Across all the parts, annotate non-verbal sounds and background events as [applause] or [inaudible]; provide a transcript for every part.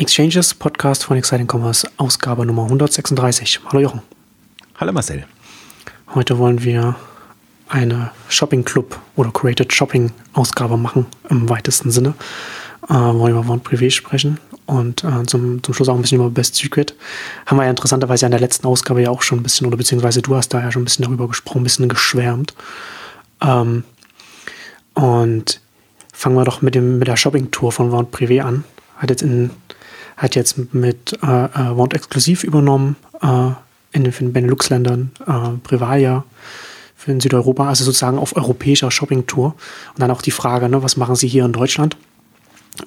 Exchanges, Podcast von Exciting Commerce, Ausgabe Nummer 136. Hallo Jochen. Hallo Marcel. Heute wollen wir eine Shopping Club oder Created Shopping Ausgabe machen, im weitesten Sinne. Äh, wollen wir über Vente Privé sprechen und äh, zum, zum Schluss auch ein bisschen über Best Secret. Haben wir ja interessanterweise in der letzten Ausgabe ja auch schon ein bisschen, oder beziehungsweise du hast da ja schon ein bisschen darüber gesprochen, ein bisschen geschwärmt. Ähm, und fangen wir doch mit, dem, mit der Shopping-Tour von Vente Privé an. Hat jetzt, in, hat jetzt mit äh, äh Vente exklusiv übernommen äh, in den Benelux-Ländern, äh, Privalia für in Südeuropa, also sozusagen auf europäischer Shopping-Tour. Und dann auch die Frage, ne, was machen sie hier in Deutschland,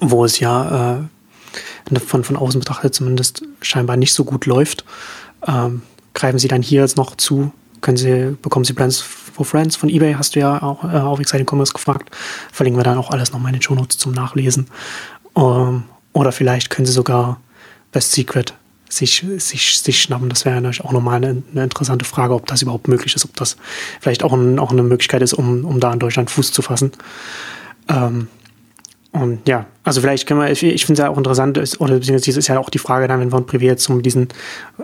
wo es ja äh, von, von außen betrachtet zumindest scheinbar nicht so gut läuft. Ähm, greifen sie dann hier jetzt noch zu? Können sie, bekommen sie Brands for Friends von eBay, hast du ja auch äh, auf Exciting Commerce gefragt. Verlinken wir dann auch alles nochmal in den Show Notes zum Nachlesen. Ähm, oder vielleicht können sie sogar Best Secret sich, sich, sich schnappen. Das wäre natürlich auch nochmal eine, eine, interessante Frage, ob das überhaupt möglich ist, ob das vielleicht auch, ein, auch eine Möglichkeit ist, um, um da in Deutschland Fuß zu fassen. Ähm, und ja, also vielleicht können wir, ich, finde es ja auch interessant, ist, oder beziehungsweise ist ja auch die Frage dann, wenn wir Privé jetzt um diesen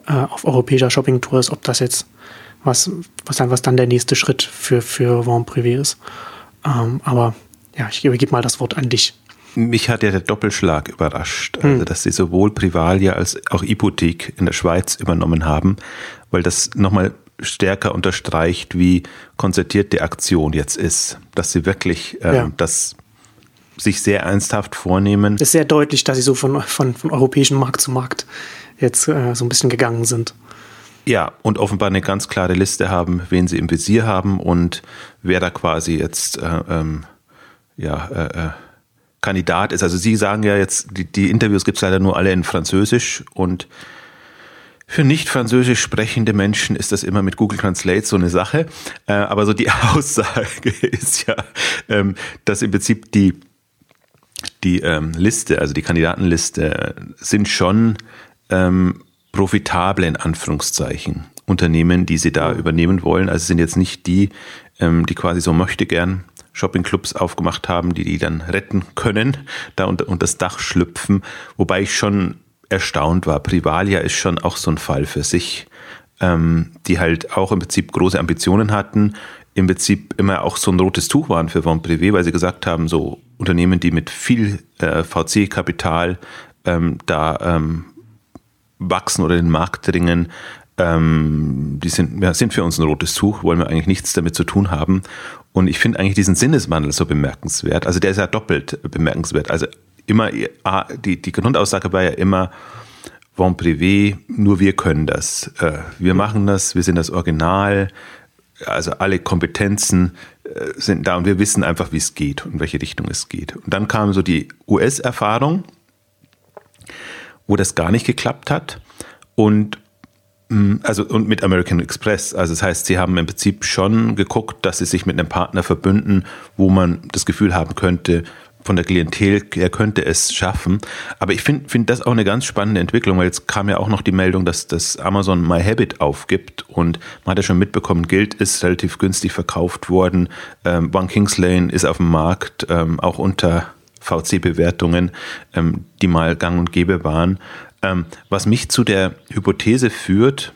äh, auf europäischer Shopping-Tour ist, ob das jetzt was, was, dann, was dann der nächste Schritt für, für Vent Privé ist. Ähm, aber ja, ich übergebe mal das Wort an dich. Mich hat ja der Doppelschlag überrascht, also hm. dass sie sowohl Privalia als auch Hypothek in der Schweiz übernommen haben, weil das nochmal stärker unterstreicht, wie konzertiert die Aktion jetzt ist, dass sie wirklich ähm, ja. das sich sehr ernsthaft vornehmen. Es ist sehr deutlich, dass sie so von, von, von europäischem Markt zu Markt jetzt äh, so ein bisschen gegangen sind. Ja, und offenbar eine ganz klare Liste haben, wen sie im Visier haben und wer da quasi jetzt äh, ähm, ja, äh, äh Kandidat ist. Also Sie sagen ja jetzt, die, die Interviews gibt es leider nur alle in Französisch und für nicht französisch sprechende Menschen ist das immer mit Google Translate so eine Sache. Äh, aber so die [laughs] Aussage ist ja, ähm, dass im Prinzip die, die ähm, Liste, also die Kandidatenliste, sind schon ähm, profitable in Anführungszeichen Unternehmen, die sie da übernehmen wollen. Also sind jetzt nicht die, ähm, die quasi so möchte gern Shoppingclubs aufgemacht haben, die die dann retten können, da unter, unter das Dach schlüpfen. Wobei ich schon erstaunt war. Privalia ist schon auch so ein Fall für sich, ähm, die halt auch im Prinzip große Ambitionen hatten, im Prinzip immer auch so ein rotes Tuch waren für Von Privé, weil sie gesagt haben, so Unternehmen, die mit viel äh, VC-Kapital ähm, da ähm, wachsen oder den Markt dringen, ähm, die sind, ja, sind für uns ein rotes Tuch, wollen wir eigentlich nichts damit zu tun haben. Und ich finde eigentlich diesen Sinneswandel so bemerkenswert. Also der ist ja doppelt bemerkenswert. Also immer, die, die Grundaussage war ja immer, Bon Privé, nur wir können das. Äh, wir machen das, wir sind das Original. Also alle Kompetenzen äh, sind da und wir wissen einfach, wie es geht und in welche Richtung es geht. Und dann kam so die US-Erfahrung, wo das gar nicht geklappt hat. Und also und mit American Express. Also das heißt, sie haben im Prinzip schon geguckt, dass sie sich mit einem Partner verbünden, wo man das Gefühl haben könnte, von der Klientel, er könnte es schaffen. Aber ich finde find das auch eine ganz spannende Entwicklung, weil jetzt kam ja auch noch die Meldung, dass das Amazon My Habit aufgibt und man hat ja schon mitbekommen, Guild ist relativ günstig verkauft worden. Ähm, One Kings Lane ist auf dem Markt, ähm, auch unter VC-Bewertungen, ähm, die mal gang und gäbe waren. Ähm, was mich zu der Hypothese führt,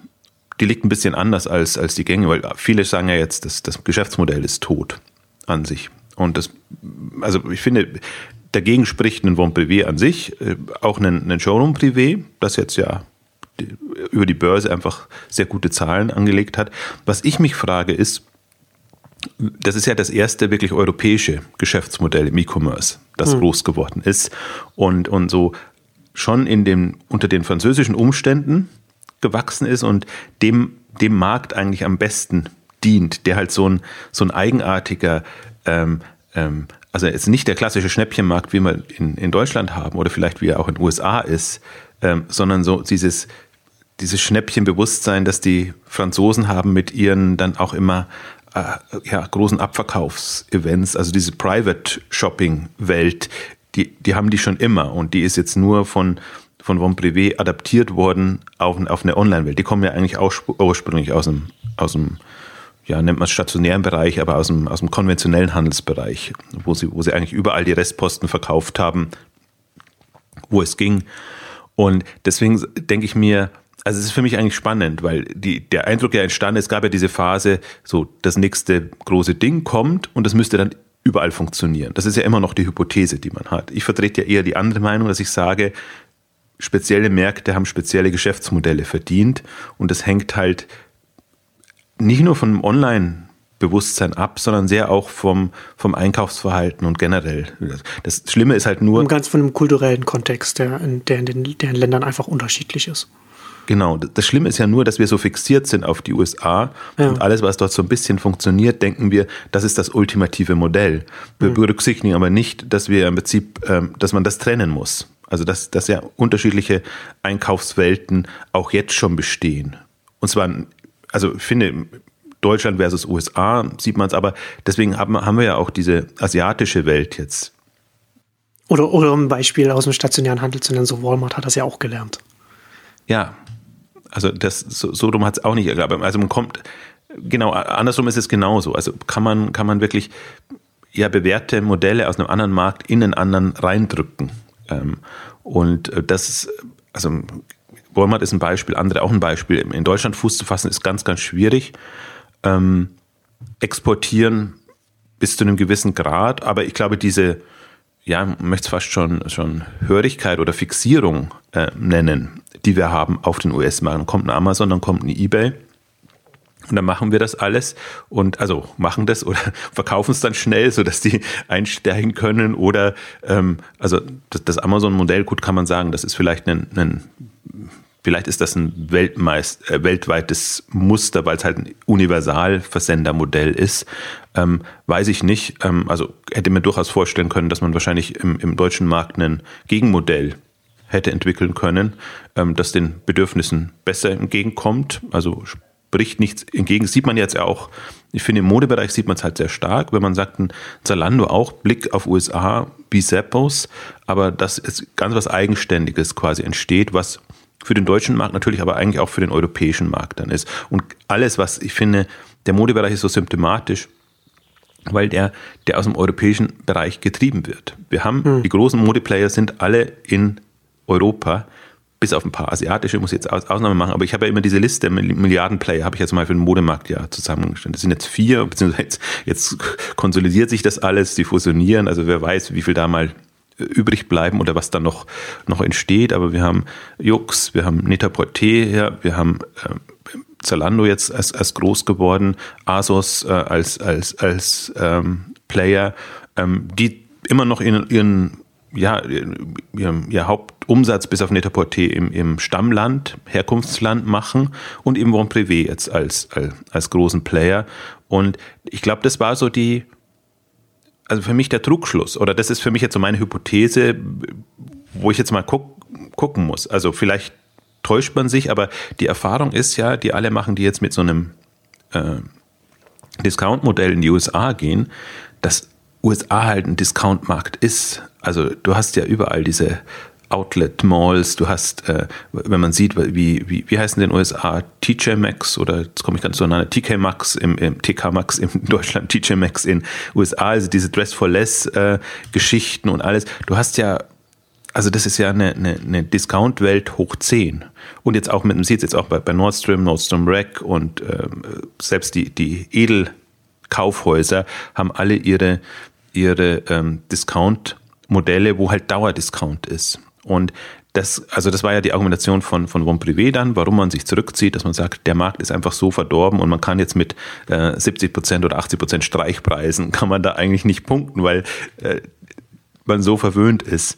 die liegt ein bisschen anders als, als die Gänge, weil viele sagen ja jetzt, dass das Geschäftsmodell ist tot an sich. Und das, also ich finde, dagegen spricht ein Von Privé an sich, äh, auch ein, ein Showroom Privé, das jetzt ja über die Börse einfach sehr gute Zahlen angelegt hat. Was ich mich frage ist, das ist ja das erste wirklich europäische Geschäftsmodell im E-Commerce, das hm. groß geworden ist. Und, und so schon in dem, unter den französischen Umständen gewachsen ist und dem, dem Markt eigentlich am besten dient, der halt so ein, so ein eigenartiger, ähm, ähm, also jetzt nicht der klassische Schnäppchenmarkt, wie wir in, in Deutschland haben oder vielleicht wie er auch in den USA ist, ähm, sondern so dieses, dieses Schnäppchenbewusstsein, das die Franzosen haben mit ihren dann auch immer äh, ja, großen Abverkaufsevents, also diese Private Shopping Welt, die, die haben die schon immer und die ist jetzt nur von, von Von Privé adaptiert worden auf, auf eine Online-Welt. Die kommen ja eigentlich auch ursprünglich aus dem, aus dem ja, nennt man es stationären Bereich, aber aus dem, aus dem konventionellen Handelsbereich, wo sie, wo sie eigentlich überall die Restposten verkauft haben, wo es ging. Und deswegen denke ich mir, also es ist für mich eigentlich spannend, weil die, der Eindruck ja entstanden ist, es gab ja diese Phase, so das nächste große Ding kommt und das müsste dann überall funktionieren. Das ist ja immer noch die Hypothese, die man hat. Ich vertrete ja eher die andere Meinung, dass ich sage, spezielle Märkte haben spezielle Geschäftsmodelle verdient und das hängt halt nicht nur von Online Bewusstsein ab, sondern sehr auch vom, vom Einkaufsverhalten und generell. Das Schlimme ist halt nur. Und ganz von dem kulturellen Kontext, der in, der in den deren Ländern einfach unterschiedlich ist. Genau. Das Schlimme ist ja nur, dass wir so fixiert sind auf die USA ja. und alles, was dort so ein bisschen funktioniert, denken wir, das ist das ultimative Modell. Wir mhm. berücksichtigen aber nicht, dass wir im Prinzip, ähm, dass man das trennen muss. Also dass, dass ja unterschiedliche Einkaufswelten auch jetzt schon bestehen. Und zwar, also ich finde, Deutschland versus USA sieht man es, aber deswegen haben, haben wir ja auch diese asiatische Welt jetzt. Oder, oder ein Beispiel aus dem stationären Handel zu nennen, so Walmart hat das ja auch gelernt. Ja, also das, so, so dumm hat es auch nicht ergeben. Also man kommt, genau, andersrum ist es genauso. Also kann man, kann man wirklich ja bewährte Modelle aus einem anderen Markt in einen anderen reindrücken. Ähm, und das, also Walmart ist ein Beispiel, andere auch ein Beispiel. In Deutschland Fuß zu fassen ist ganz, ganz schwierig ähm, exportieren bis zu einem gewissen Grad, aber ich glaube, diese, ja, man möchte es fast schon, schon Hörigkeit oder Fixierung äh, nennen, die wir haben auf den US-Markt. Dann kommt ein Amazon, dann kommt ein Ebay. Und dann machen wir das alles und also machen das oder [laughs] verkaufen es dann schnell, sodass die [laughs] einsteigen können. Oder ähm, also das, das Amazon-Modell, gut kann man sagen, das ist vielleicht ein, ein Vielleicht ist das ein Weltmeist, äh, weltweites Muster, weil es halt ein Universalversendermodell ist. Ähm, weiß ich nicht. Ähm, also hätte mir durchaus vorstellen können, dass man wahrscheinlich im, im deutschen Markt ein Gegenmodell hätte entwickeln können, ähm, das den Bedürfnissen besser entgegenkommt. Also spricht nichts entgegen. Sieht man jetzt auch, ich finde im Modebereich sieht man es halt sehr stark, wenn man sagt, ein Zalando auch Blick auf USA wie aber dass es ganz was Eigenständiges quasi entsteht, was für den deutschen Markt natürlich, aber eigentlich auch für den europäischen Markt dann ist. Und alles, was ich finde, der Modebereich ist so symptomatisch, weil der, der aus dem europäischen Bereich getrieben wird. Wir haben, hm. die großen Modeplayer sind alle in Europa, bis auf ein paar asiatische, muss ich jetzt Ausnahme machen, aber ich habe ja immer diese Liste, Milliardenplayer, habe ich jetzt mal für den Modemarkt ja zusammengestellt. Das sind jetzt vier, beziehungsweise jetzt, jetzt konsolidiert sich das alles, die fusionieren, also wer weiß, wie viel da mal übrig bleiben oder was da noch, noch entsteht. Aber wir haben Jux, wir haben Netaporté, ja, wir haben äh, Zalando jetzt als, als groß geworden, Asos äh, als, als, als ähm, Player, ähm, die immer noch in ihren ja, ihr, ihr Hauptumsatz bis auf Netaporté im, im Stammland, Herkunftsland machen und eben Bon Privé jetzt als, als, als großen Player. Und ich glaube, das war so die, also für mich der Trugschluss, oder das ist für mich jetzt so meine Hypothese, wo ich jetzt mal guck, gucken muss. Also vielleicht täuscht man sich, aber die Erfahrung ist ja, die alle machen, die jetzt mit so einem äh, Discount-Modell in die USA gehen, dass USA halt ein Discount-Markt ist. Also du hast ja überall diese Outlet-Malls, du hast, äh, wenn man sieht, wie, wie, wie heißen in den USA TJ Maxx oder jetzt komme ich ganz zueinander, TK Maxx im, im TK Maxx in [laughs] Deutschland, TJ Maxx in USA, also diese Dress for Less äh, Geschichten und alles. Du hast ja also das ist ja eine, eine, eine Discount-Welt hoch 10. Und jetzt auch mit, man sieht es jetzt auch bei, bei Nordstrom, Nordstrom Rack und ähm, selbst die, die Edelkaufhäuser haben alle ihre, ihre ähm, Discount-Modelle, wo halt Dauerdiscount ist. Und das, also das war ja die Argumentation von, von Bon Privé dann, warum man sich zurückzieht, dass man sagt, der Markt ist einfach so verdorben und man kann jetzt mit äh, 70 Prozent oder 80 Prozent Streichpreisen, [laughs] kann man da eigentlich nicht punkten, weil äh, man so verwöhnt ist.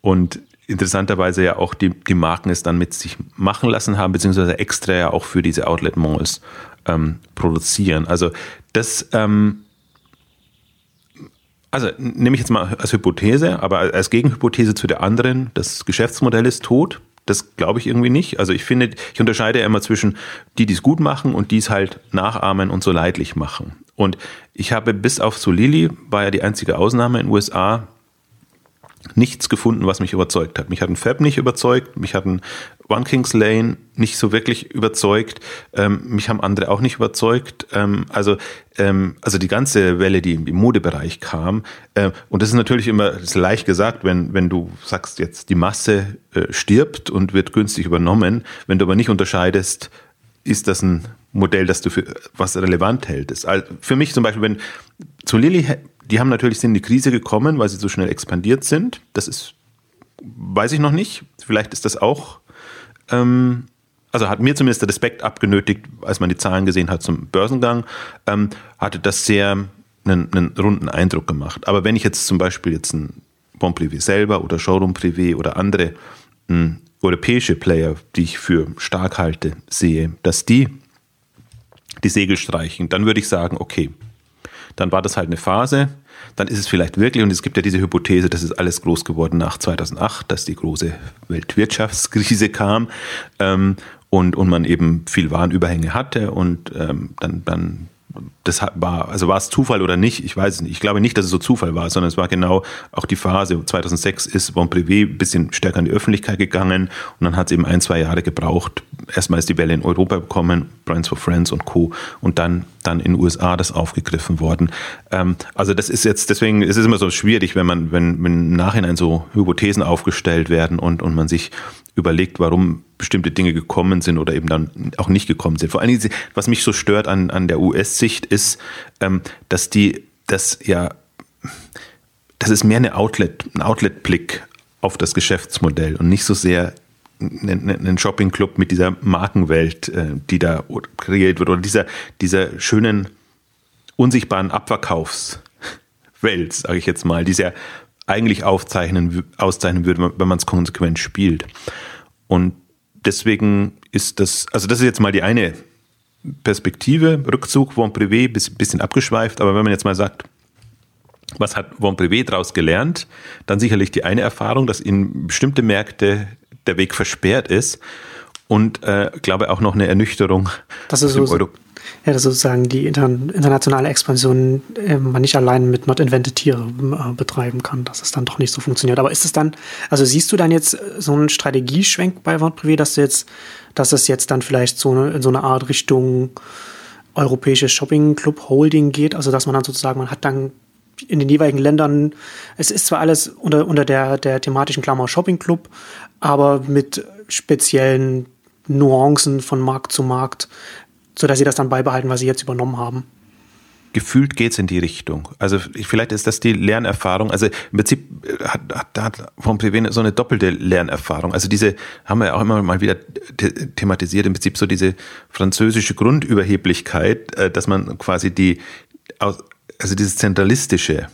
Und interessanterweise ja auch die, die Marken es dann mit sich machen lassen haben, beziehungsweise extra ja auch für diese Outlet-Malls ähm, produzieren. Also das ähm, also nehme ich jetzt mal als Hypothese, aber als Gegenhypothese zu der anderen, das Geschäftsmodell ist tot. Das glaube ich irgendwie nicht. Also ich finde, ich unterscheide ja immer zwischen die, die es gut machen und die es halt nachahmen und so leidlich machen. Und ich habe bis auf Solili, war ja die einzige Ausnahme in den USA, nichts gefunden, was mich überzeugt hat. Mich hat ein Fab nicht überzeugt, mich hat ein One Kings Lane nicht so wirklich überzeugt. Ähm, mich haben andere auch nicht überzeugt. Ähm, also, ähm, also die ganze Welle, die im Modebereich kam. Äh, und das ist natürlich immer ist leicht gesagt, wenn, wenn du sagst, jetzt die Masse äh, stirbt und wird günstig übernommen. Wenn du aber nicht unterscheidest, ist das ein Modell, das du für was relevant hältst. Also für mich zum Beispiel, wenn zu Lilly, die haben natürlich sind in die Krise gekommen, weil sie so schnell expandiert sind. Das ist, weiß ich noch nicht. Vielleicht ist das auch ähm, also hat mir zumindest der Respekt abgenötigt, als man die Zahlen gesehen hat zum Börsengang, ähm, hatte das sehr einen, einen, runden Eindruck gemacht. Aber wenn ich jetzt zum Beispiel jetzt ein Bon Privé selber oder Showroom Privé oder andere mh, hm, europäische Player, die ich für stark halte, sehe, dass die die Segel streichen, dann würde ich sagen, okay, dann war das halt eine Phase, dann ist es vielleicht wirklich, und es gibt ja diese Hypothese, das ist alles groß geworden nach 2008, dass die große Weltwirtschaftskrise kam ähm, und, und man eben viel Warenüberhänge hatte und ähm, dann, dann das war, also war es Zufall oder nicht, ich weiß es nicht. Ich glaube nicht, dass es so Zufall war, sondern es war genau auch die Phase, 2006 ist Bon Privé ein bisschen stärker in die Öffentlichkeit gegangen und dann hat es eben ein, zwei Jahre gebraucht. Erstmal ist die Welle in Europa gekommen, Brands for Friends und Co. und dann, dann in den USA das aufgegriffen worden. Ähm, also das ist jetzt, deswegen ist es immer so schwierig, wenn man, wenn, wenn im Nachhinein so Hypothesen aufgestellt werden und, und man sich überlegt, warum bestimmte Dinge gekommen sind oder eben dann auch nicht gekommen sind. Vor allen Dingen, was mich so stört an, an der US-Sicht ist, ähm, dass die, das ja, das ist mehr eine Outlet, ein Outlet-Blick auf das Geschäftsmodell und nicht so sehr ein Shopping-Club mit dieser Markenwelt, äh, die da kreiert wird oder dieser, dieser schönen, unsichtbaren Abverkaufswelt, sage ich jetzt mal, die sehr eigentlich aufzeichnen, auszeichnen würde, wenn man es konsequent spielt. Und deswegen ist das, also das ist jetzt mal die eine Perspektive, Rückzug von Privé, bisschen abgeschweift, aber wenn man jetzt mal sagt, was hat Von Privé daraus gelernt? Dann sicherlich die eine Erfahrung, dass in bestimmte Märkte der Weg versperrt ist und äh, glaube auch noch eine Ernüchterung. Das ist so, Euro ja, dass sozusagen die internationale Expansion äh, man nicht allein mit Not Invented Tiere äh, betreiben kann, dass es dann doch nicht so funktioniert. Aber ist es dann, also siehst du dann jetzt äh, so einen Strategieschwenk bei Vente Privé, dass du jetzt, dass es jetzt dann vielleicht so eine, in so eine Art Richtung europäische Shopping Club Holding geht, also dass man dann sozusagen, man hat dann in den jeweiligen Ländern, es ist zwar alles unter, unter der, der thematischen Klammer Shopping Club, aber mit speziellen Nuancen von Markt zu Markt, sodass sie das dann beibehalten, was sie jetzt übernommen haben. Gefühlt geht es in die Richtung. Also vielleicht ist das die Lernerfahrung. Also im Prinzip äh, hat, hat, hat vom Privé so eine doppelte Lernerfahrung. Also diese haben wir ja auch immer mal wieder thematisiert. Im Prinzip so diese französische Grundüberheblichkeit, äh, dass man quasi die, also dieses zentralistische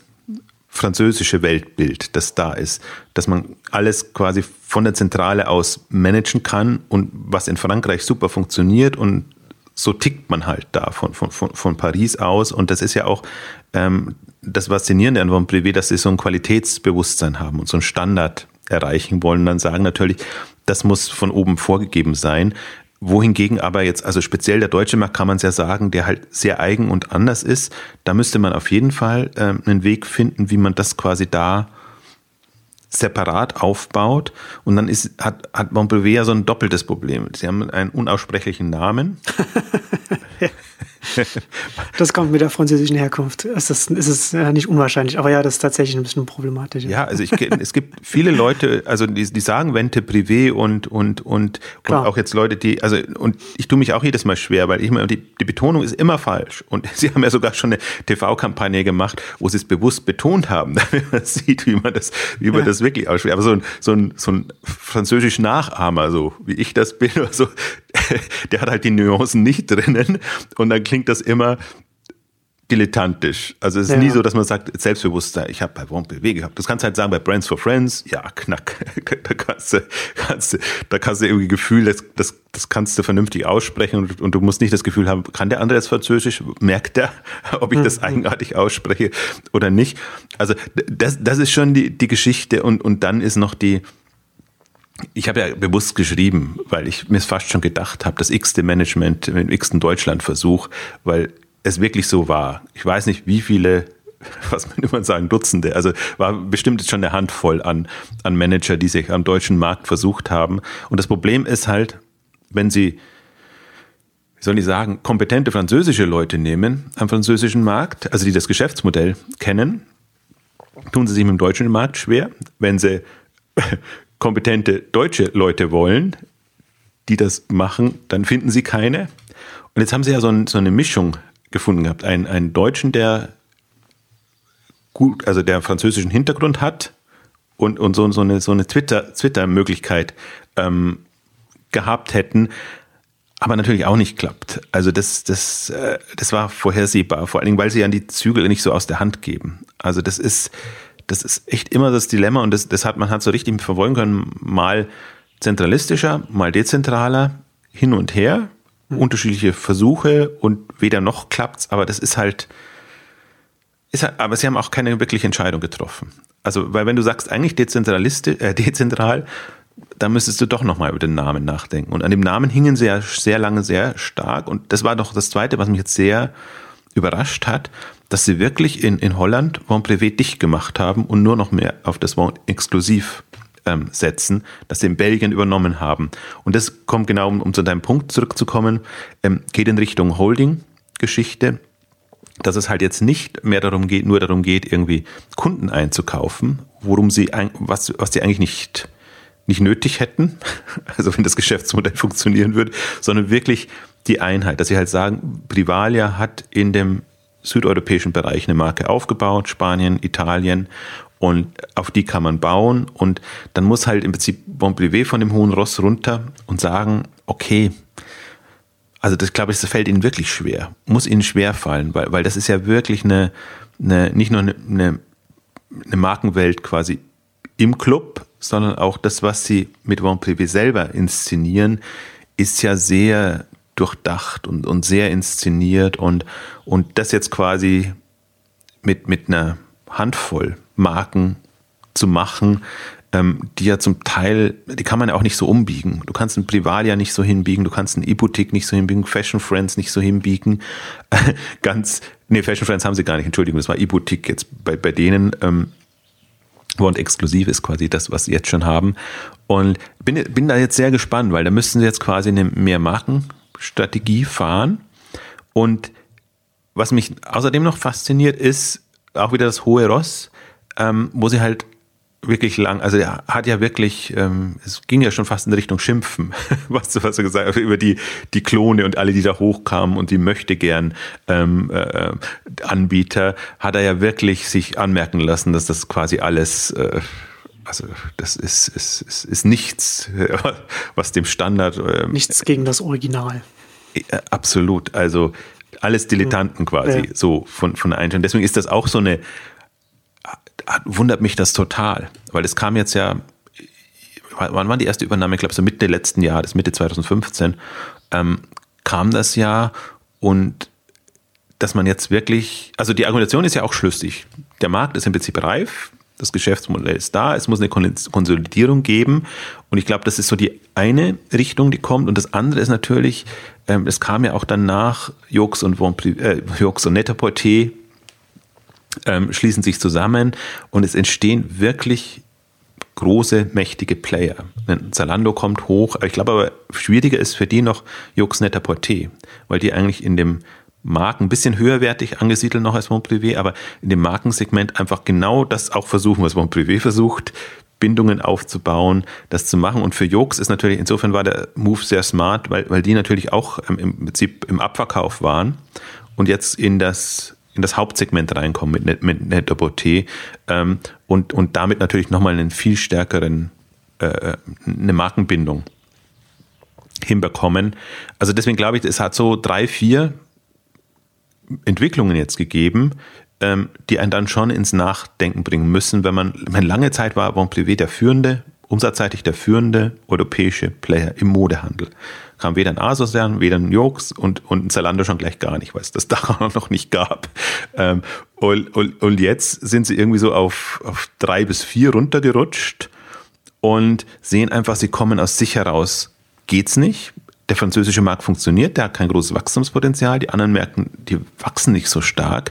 französische Weltbild, das da ist, dass man alles quasi von der Zentrale aus managen kann und was in Frankreich super funktioniert und so tickt man halt da von, von, von, von Paris aus. Und das ist ja auch ähm, das Faszinierende an Von Privé, dass sie so ein Qualitätsbewusstsein haben und so einen Standard erreichen wollen. Dann sagen natürlich, das muss von oben vorgegeben sein. Wohingegen aber jetzt, also speziell der deutsche Markt kann man es ja sagen, der halt sehr eigen und anders ist, da müsste man auf jeden Fall äh, einen Weg finden, wie man das quasi da separat aufbaut. Und dann ist, hat, hat Montpellier so ein doppeltes Problem. Sie haben einen unaussprechlichen Namen. [laughs] [laughs] das kommt mit der französischen Herkunft. Es ist, es ist ja nicht unwahrscheinlich, aber ja, das ist tatsächlich ein bisschen problematisch. Ja, also ich, es gibt viele Leute, also die, die sagen Vente Privé und, und, und, und auch jetzt Leute, die, also, und ich tue mich auch jedes Mal schwer, weil ich immer, die, die Betonung ist immer falsch. Und [laughs] sie haben ja sogar schon eine TV-Kampagne gemacht, wo sie es bewusst betont haben, [laughs] damit man sieht, wie man das, wie man ja. das wirklich ausspricht. Aber so ein, so ein, so ein französisch Nachahmer, so wie ich das bin, oder so, der hat halt die Nuancen nicht drinnen und dann klingt das immer dilettantisch. Also es ist ja. nie so, dass man sagt, Selbstbewusstsein, ich habe bei Womp BW gehabt. Das kannst du halt sagen bei Brands for Friends, ja, knack. [laughs] da kannst du, kannst du, da kannst du irgendwie Gefühl, das, das, das kannst du vernünftig aussprechen und, und, du musst nicht das Gefühl haben, kann der andere jetzt Französisch? Merkt er, [laughs] ob ich das mhm. eigenartig ausspreche oder nicht? Also das, das ist schon die, die Geschichte und, und dann ist noch die, ich habe ja bewusst geschrieben, weil ich mir fast schon gedacht habe, das x-te Management, den x-ten Deutschland-Versuch, weil es wirklich so war. Ich weiß nicht, wie viele [laughs] was man immer sagen, Dutzende. Also war bestimmt schon eine Handvoll an, an Manager, die sich am deutschen Markt versucht haben. Und das Problem ist halt, wenn sie, wie soll ich sagen, kompetente französische Leute nehmen am französischen Markt, also die das Geschäftsmodell kennen, tun sie sich mit dem deutschen Markt schwer. Wenn sie [laughs] kompetente deutsche Leute wollen, die das machen, dann finden sie keine. Und jetzt haben sie ja so, ein, so eine Mischung gefunden gehabt. Einen, einen Deutschen, der gut, also der französischen Hintergrund hat und, und so, so eine, so eine Twitter, Twitter-Möglichkeit ähm, gehabt hätten, aber natürlich auch nicht klappt. Also das, das, äh, das war vorhersehbar, vor allen Dingen, weil sie ja die Zügel nicht so aus der Hand geben. Also das ist, das ist echt immer das Dilemma und das, das hat man hat so richtig verfolgen können, mal zentralistischer, mal dezentraler, hin und her, mhm. unterschiedliche Versuche und weder noch klappt's, aber das ist halt, ist halt, aber sie haben auch keine wirkliche Entscheidung getroffen. Also, weil wenn du sagst, eigentlich dezentralistisch, äh, [laughs] dezentral, dann müsstest du doch nochmal über den Namen nachdenken. Und an dem Namen hingen sie ja sehr lange sehr stark. Und das war doch das Zweite, was mich jetzt sehr überrascht hat, dass sie wirklich in, in Holland Von Privé dicht gemacht haben und nur noch mehr auf das Von exklusiv ähm, setzen, das sie in Belgien übernommen haben. Und das kommt genau, um, um zu deinem Punkt zurückzukommen, ähm, geht in Richtung Holding-Geschichte, dass es halt jetzt nicht mehr darum geht, nur darum geht, irgendwie Kunden einzukaufen, worum sie, was, was sie eigentlich nicht, nicht nötig hätten, [laughs] also wenn das Geschäftsmodell funktionieren würde, sondern wirklich die Einheit, dass sie halt sagen, Privalia hat in dem südeuropäischen Bereich eine Marke aufgebaut, Spanien, Italien, und auf die kann man bauen. Und dann muss halt im Prinzip Bon Privé von dem hohen Ross runter und sagen, okay, also das glaube ich, das fällt ihnen wirklich schwer, muss ihnen schwer fallen, weil, weil das ist ja wirklich eine, eine nicht nur eine, eine, eine Markenwelt quasi im Club, sondern auch das, was sie mit Bon Privé selber inszenieren, ist ja sehr durchdacht und, und sehr inszeniert und, und das jetzt quasi mit, mit einer Handvoll Marken zu machen, ähm, die ja zum Teil, die kann man ja auch nicht so umbiegen. Du kannst ein Privalia nicht so hinbiegen, du kannst ein E-Boutique nicht so hinbiegen, Fashion Friends nicht so hinbiegen. [laughs] Ganz, nee, Fashion Friends haben sie gar nicht, Entschuldigung, das war E-Boutique jetzt bei, bei denen. Ähm, und exklusiv ist quasi das, was sie jetzt schon haben. Und bin, bin da jetzt sehr gespannt, weil da müssten sie jetzt quasi eine Mehrmarkenstrategie fahren. Und was mich außerdem noch fasziniert, ist auch wieder das hohe Ross ähm, wo sie halt wirklich lang, also er hat ja wirklich, ähm, es ging ja schon fast in Richtung Schimpfen, [laughs] was, du, was du gesagt hast, über die, die Klone und alle, die da hochkamen und die möchte gern ähm, äh, Anbieter, hat er ja wirklich sich anmerken lassen, dass das quasi alles äh, also das ist, ist, ist, ist nichts, [laughs] was dem Standard. Ähm, nichts gegen das Original. Äh, absolut. Also alles Dilettanten quasi, ja. so von, von der Einstellung. Deswegen ist das auch so eine, wundert mich das total, weil es kam jetzt ja, wann war die erste Übernahme? Ich glaube, so Mitte letzten Jahres, Mitte 2015, ähm, kam das ja und dass man jetzt wirklich, also die Argumentation ist ja auch schlüssig. Der Markt ist im Prinzip reif, das Geschäftsmodell ist da, es muss eine Konsolidierung geben. Und ich glaube, das ist so die eine Richtung, die kommt. Und das andere ist natürlich, ähm, es kam ja auch dann nach Jux und, Von, äh, und Net-a-Porter ähm, schließen sich zusammen. Und es entstehen wirklich große, mächtige Player. Zalando kommt hoch, ich glaube aber schwieriger ist für die noch Jux net Porté, weil die eigentlich in dem Marken ein bisschen höherwertig angesiedelt noch als Montprivé, aber in dem Markensegment einfach genau das auch versuchen, was Montprivé versucht, Bindungen aufzubauen, das zu machen. Und für Jux ist natürlich, insofern war der Move sehr smart, weil, weil die natürlich auch ähm, im Prinzip im Abverkauf waren und jetzt in das in das Hauptsegment reinkommen mit, mit Net-a-Porter ähm, und, und damit natürlich nochmal einen viel stärkeren, äh, eine Markenbindung hinbekommen. Also deswegen glaube ich, es hat so drei, vier Entwicklungen jetzt gegeben, ähm, die einen dann schon ins Nachdenken bringen müssen, wenn man, meine, lange Zeit war Bon Privé der führende, umsatzseitig der führende europäische Player im Modehandel kam weder ein Asos an, weder ein Jokes und, und ein Zalando schon gleich gar nicht, weil es das [laughs] da noch nicht gab. Ähm, und, und, und jetzt sind sie irgendwie so auf, auf drei bis vier runtergerutscht und sehen einfach, sie kommen aus sich heraus, geht's nicht. Der französische Markt funktioniert, der hat kein großes Wachstumspotenzial, die anderen Märkte, die wachsen nicht so stark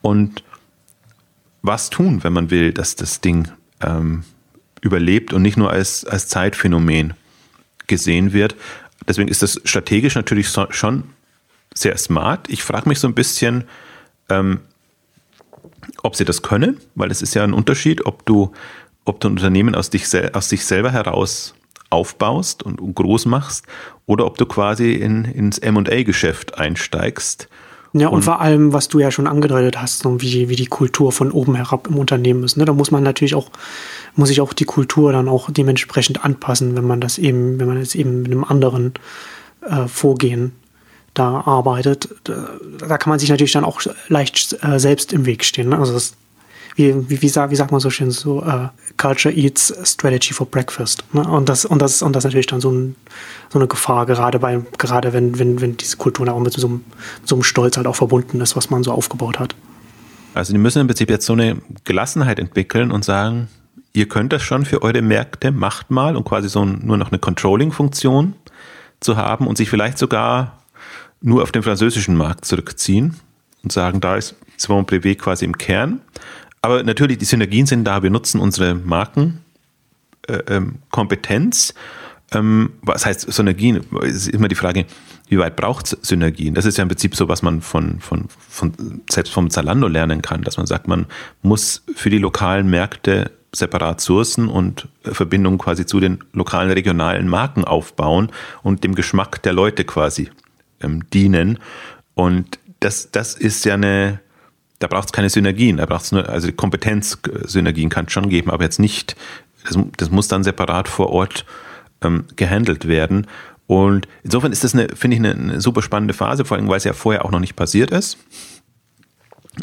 und was tun, wenn man will, dass das Ding ähm, überlebt und nicht nur als, als Zeitphänomen gesehen wird. Deswegen ist das strategisch natürlich so, schon sehr smart. Ich frage mich so ein bisschen, ähm, ob sie das können, weil es ist ja ein Unterschied, ob du, ob du ein Unternehmen aus, dich, aus sich selber heraus aufbaust und, und groß machst oder ob du quasi in, ins MA-Geschäft einsteigst. Ja, und, und, vor allem, was du ja schon angedeutet hast, so wie, wie die Kultur von oben herab im Unternehmen ist. Ne? Da muss man natürlich auch, muss sich auch die Kultur dann auch dementsprechend anpassen, wenn man das eben, wenn man jetzt eben mit einem anderen äh, Vorgehen da arbeitet. Da, da, kann man sich natürlich dann auch leicht äh, selbst im Weg stehen. Ne? Also das wie, wie, wie, sagt, wie sagt man so schön, so uh, Culture eats Strategy for Breakfast. Ne? Und das, und das, und das ist natürlich dann so, ein, so eine Gefahr, gerade bei, gerade wenn, wenn, wenn diese Kultur auch mit so, einem, so einem Stolz halt auch verbunden ist, was man so aufgebaut hat. Also die müssen im Prinzip jetzt so eine Gelassenheit entwickeln und sagen, ihr könnt das schon für eure Märkte, macht mal und quasi so nur noch eine Controlling-Funktion zu haben und sich vielleicht sogar nur auf den französischen Markt zurückziehen und sagen, da ist Simon Privé quasi im Kern. Aber natürlich, die Synergien sind da. Wir nutzen unsere Markenkompetenz. Äh, ähm, ähm, was heißt Synergien? Ist immer die Frage, wie weit braucht es Synergien? Das ist ja im Prinzip so, was man von, von, von, selbst vom Zalando lernen kann, dass man sagt, man muss für die lokalen Märkte separat sourcen und Verbindungen quasi zu den lokalen, regionalen Marken aufbauen und dem Geschmack der Leute quasi ähm, dienen. Und das, das ist ja eine, da braucht es keine Synergien, da braucht es nur, also Kompetenzsynergien kann es schon geben, aber jetzt nicht, das, das muss dann separat vor Ort ähm, gehandelt werden. Und insofern ist das finde ich, eine, eine, super spannende Phase, vor allem, weil es ja vorher auch noch nicht passiert ist.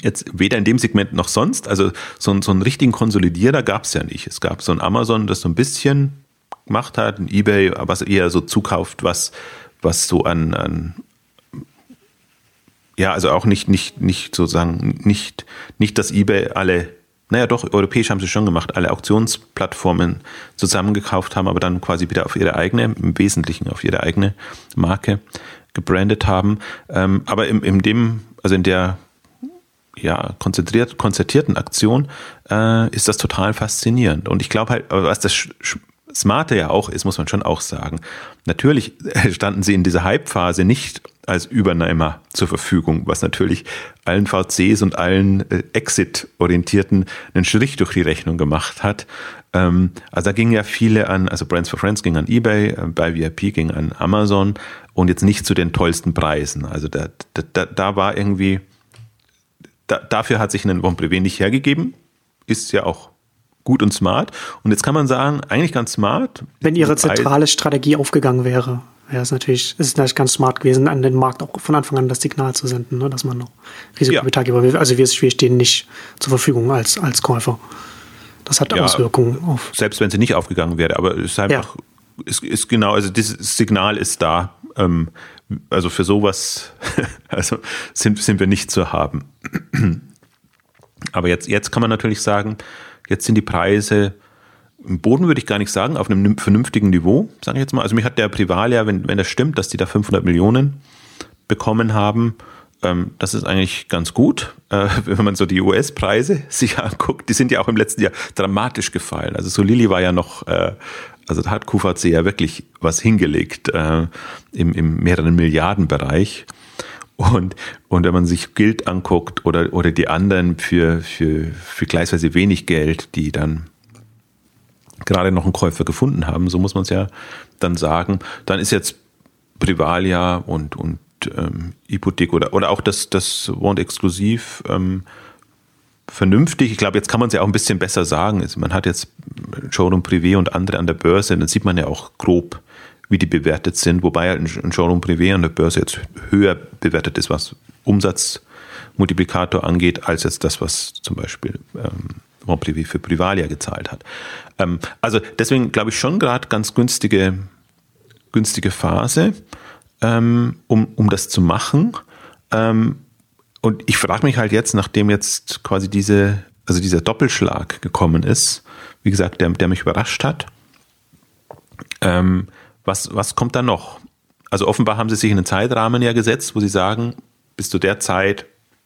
Jetzt weder in dem Segment noch sonst, also so, so einen richtigen Konsolidierer gab es ja nicht. Es gab so ein Amazon, das so ein bisschen gemacht hat, ein Ebay, was eher so zukauft, was, was so an, an ja, also auch nicht, nicht, nicht sozusagen, nicht, nicht, dass eBay alle, naja doch, europäisch haben sie schon gemacht, alle Auktionsplattformen zusammengekauft haben, aber dann quasi wieder auf ihre eigene, im Wesentlichen auf ihre eigene Marke gebrandet haben. Ähm, aber in, in dem, also in der ja, konzentriert, konzertierten Aktion äh, ist das total faszinierend. Und ich glaube halt, was das Smarte ja auch ist, muss man schon auch sagen. Natürlich [laughs] standen sie in dieser Hype-Phase nicht als Übernehmer zur Verfügung, was natürlich allen VCs und allen äh, Exit-Orientierten einen Strich durch die Rechnung gemacht hat. Ähm, also da gingen ja viele an, also Brands for Friends ging an eBay, äh, bei VIP ging an Amazon und jetzt nicht zu den tollsten Preisen. Also da, da, da war irgendwie, da, dafür hat sich ein Bon Privé nicht hergegeben, ist ja auch gut und smart. Und jetzt kann man sagen, eigentlich ganz smart. Wenn ihre zentrale Strategie aufgegangen wäre wäre es natürlich, ist es natürlich ganz smart gewesen, an den Markt auch von Anfang an das Signal zu senden, ne, dass man noch Risikokapitalgeber will. Also wir, wir stehen nicht zur Verfügung als, als Käufer. Das hat ja, Auswirkungen auf. Selbst wenn sie nicht aufgegangen wäre, aber es ist einfach, ja. ist, ist genau, also dieses Signal ist da. Ähm, also für sowas, [laughs] also sind, sind wir nicht zu haben. [clears throat] Aber jetzt, jetzt kann man natürlich sagen, jetzt sind die Preise im Boden würde ich gar nicht sagen, auf einem vernünftigen Niveau, sage ich jetzt mal. Also mich hat der Privalia, wenn, wenn das stimmt, dass die da 500 Millionen bekommen haben, ähm, das ist eigentlich ganz gut. Äh, [laughs] wenn man so die US-Preise [laughs] sich anguckt, die sind ja auch im letzten Jahr dramatisch gefallen. Also so Lilly war ja noch, äh, also da hat QVC ja wirklich was hingelegt äh, im, im mehreren Milliardenbereich. Und, und wenn man sich Guild anguckt oder, oder die anderen für, für, für gleichsweise wenig Geld, die dann gerade noch einen Käufer gefunden haben, so muss man es ja dann sagen, dann ist jetzt Privalia und, und ähm, Hypothek oder, oder auch das, das Wort exklusiv ähm, vernünftig. Ich glaube, jetzt kann man es ja auch ein bisschen besser sagen. Man hat jetzt Showroom Privé und andere an der Börse, dann sieht man ja auch grob, wie die bewertet sind, wobei ein Showroom Privé an der Börse jetzt höher bewertet ist, was Umsatzmultiplikator angeht, als jetzt das, was zum Beispiel ähm, Privé für Privalia gezahlt hat. Ähm, also deswegen glaube ich schon gerade ganz günstige, günstige Phase, ähm, um, um das zu machen. Ähm, und ich frage mich halt jetzt, nachdem jetzt quasi diese, also dieser Doppelschlag gekommen ist, wie gesagt, der, der mich überrascht hat, ähm, was, was kommt da noch? Also offenbar haben sie sich einen Zeitrahmen ja gesetzt, wo sie sagen, bis zu der Zeit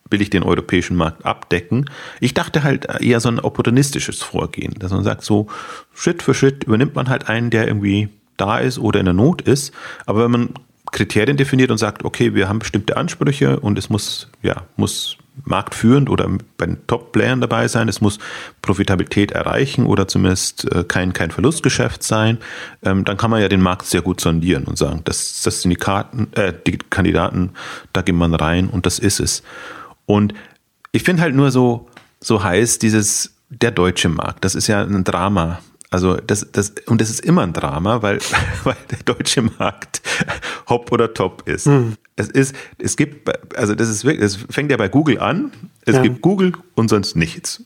will ich den europäischen Markt abdecken. Ich dachte halt eher so ein opportunistisches Vorgehen, dass man sagt, so Schritt für Schritt übernimmt man halt einen, der irgendwie da ist oder in der Not ist. Aber wenn man Kriterien definiert und sagt, okay, wir haben bestimmte Ansprüche und es muss, ja, muss marktführend oder bei den Top-Playern dabei sein, es muss Profitabilität erreichen oder zumindest äh, kein, kein Verlustgeschäft sein, ähm, dann kann man ja den Markt sehr gut sondieren und sagen, das, das sind die Karten, äh, die Kandidaten, da geht man rein und das ist es. Und ich finde halt nur so, so heiß dieses, der deutsche Markt, das ist ja ein Drama. Also das, das, und das ist immer ein Drama, weil, [laughs] weil der deutsche Markt hopp oder top ist. Hm. Es ist, es gibt, also das ist wirklich, es fängt ja bei Google an. Es ja. gibt Google und sonst nichts.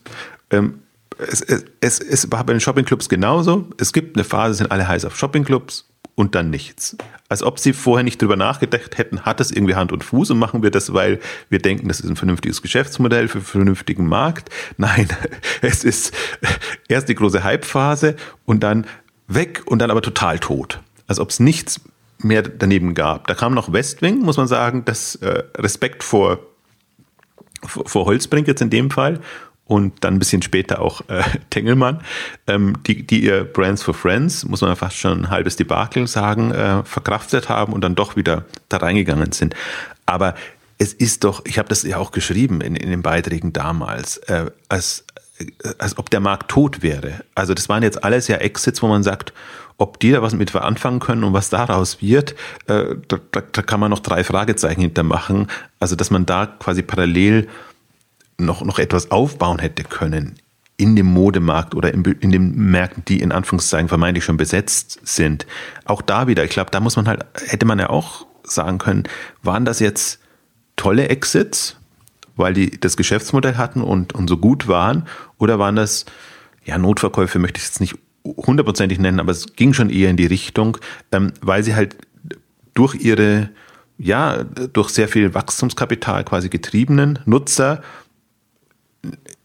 Ähm, es, es, es, es war bei den Shoppingclubs genauso. Es gibt eine Phase, sind alle heiß auf Shoppingclubs und dann nichts. Als ob sie vorher nicht drüber nachgedacht hätten, hat das irgendwie Hand und Fuß und machen wir das, weil wir denken, das ist ein vernünftiges Geschäftsmodell für einen vernünftigen Markt. [laughs] Nein, [laughs] es ist erst die große Hype-Phase und dann weg und dann aber total tot. Als ob es nichts mehr daneben gab. Da kam noch Westwing, muss man sagen, das äh, Respekt vor, vor, Holzbrink jetzt in dem Fall und dann ein bisschen später auch äh, [laughs] Tengelmann, ähm, die, die ihr Brands for Friends, muss man fast schon ein halbes Debakel sagen, äh, verkraftet haben und dann doch wieder da reingegangen sind. Aber es ist doch, ich habe das ja auch geschrieben in, in den Beiträgen damals, äh, als, äh, als ob der Markt tot wäre. Also das waren jetzt alles ja Exits, wo man sagt, ob die da was mit anfangen können und was daraus wird, äh, da, da, kann man noch drei Fragezeichen hintermachen. Also dass man da quasi parallel noch, noch etwas aufbauen hätte können in dem Modemarkt oder in, in den Märkten, die in Anführungszeichen vermeintlich schon besetzt sind. Auch da wieder, ich glaube, da muss man halt, hätte man ja auch sagen können, waren das jetzt tolle Exits, weil die das Geschäftsmodell hatten und, und so gut waren, oder waren das, ja, Notverkäufe möchte ich jetzt nicht hundertprozentig nennen, aber es ging schon eher in die Richtung, ähm, weil sie halt durch ihre, ja, durch sehr viel Wachstumskapital quasi getriebenen Nutzer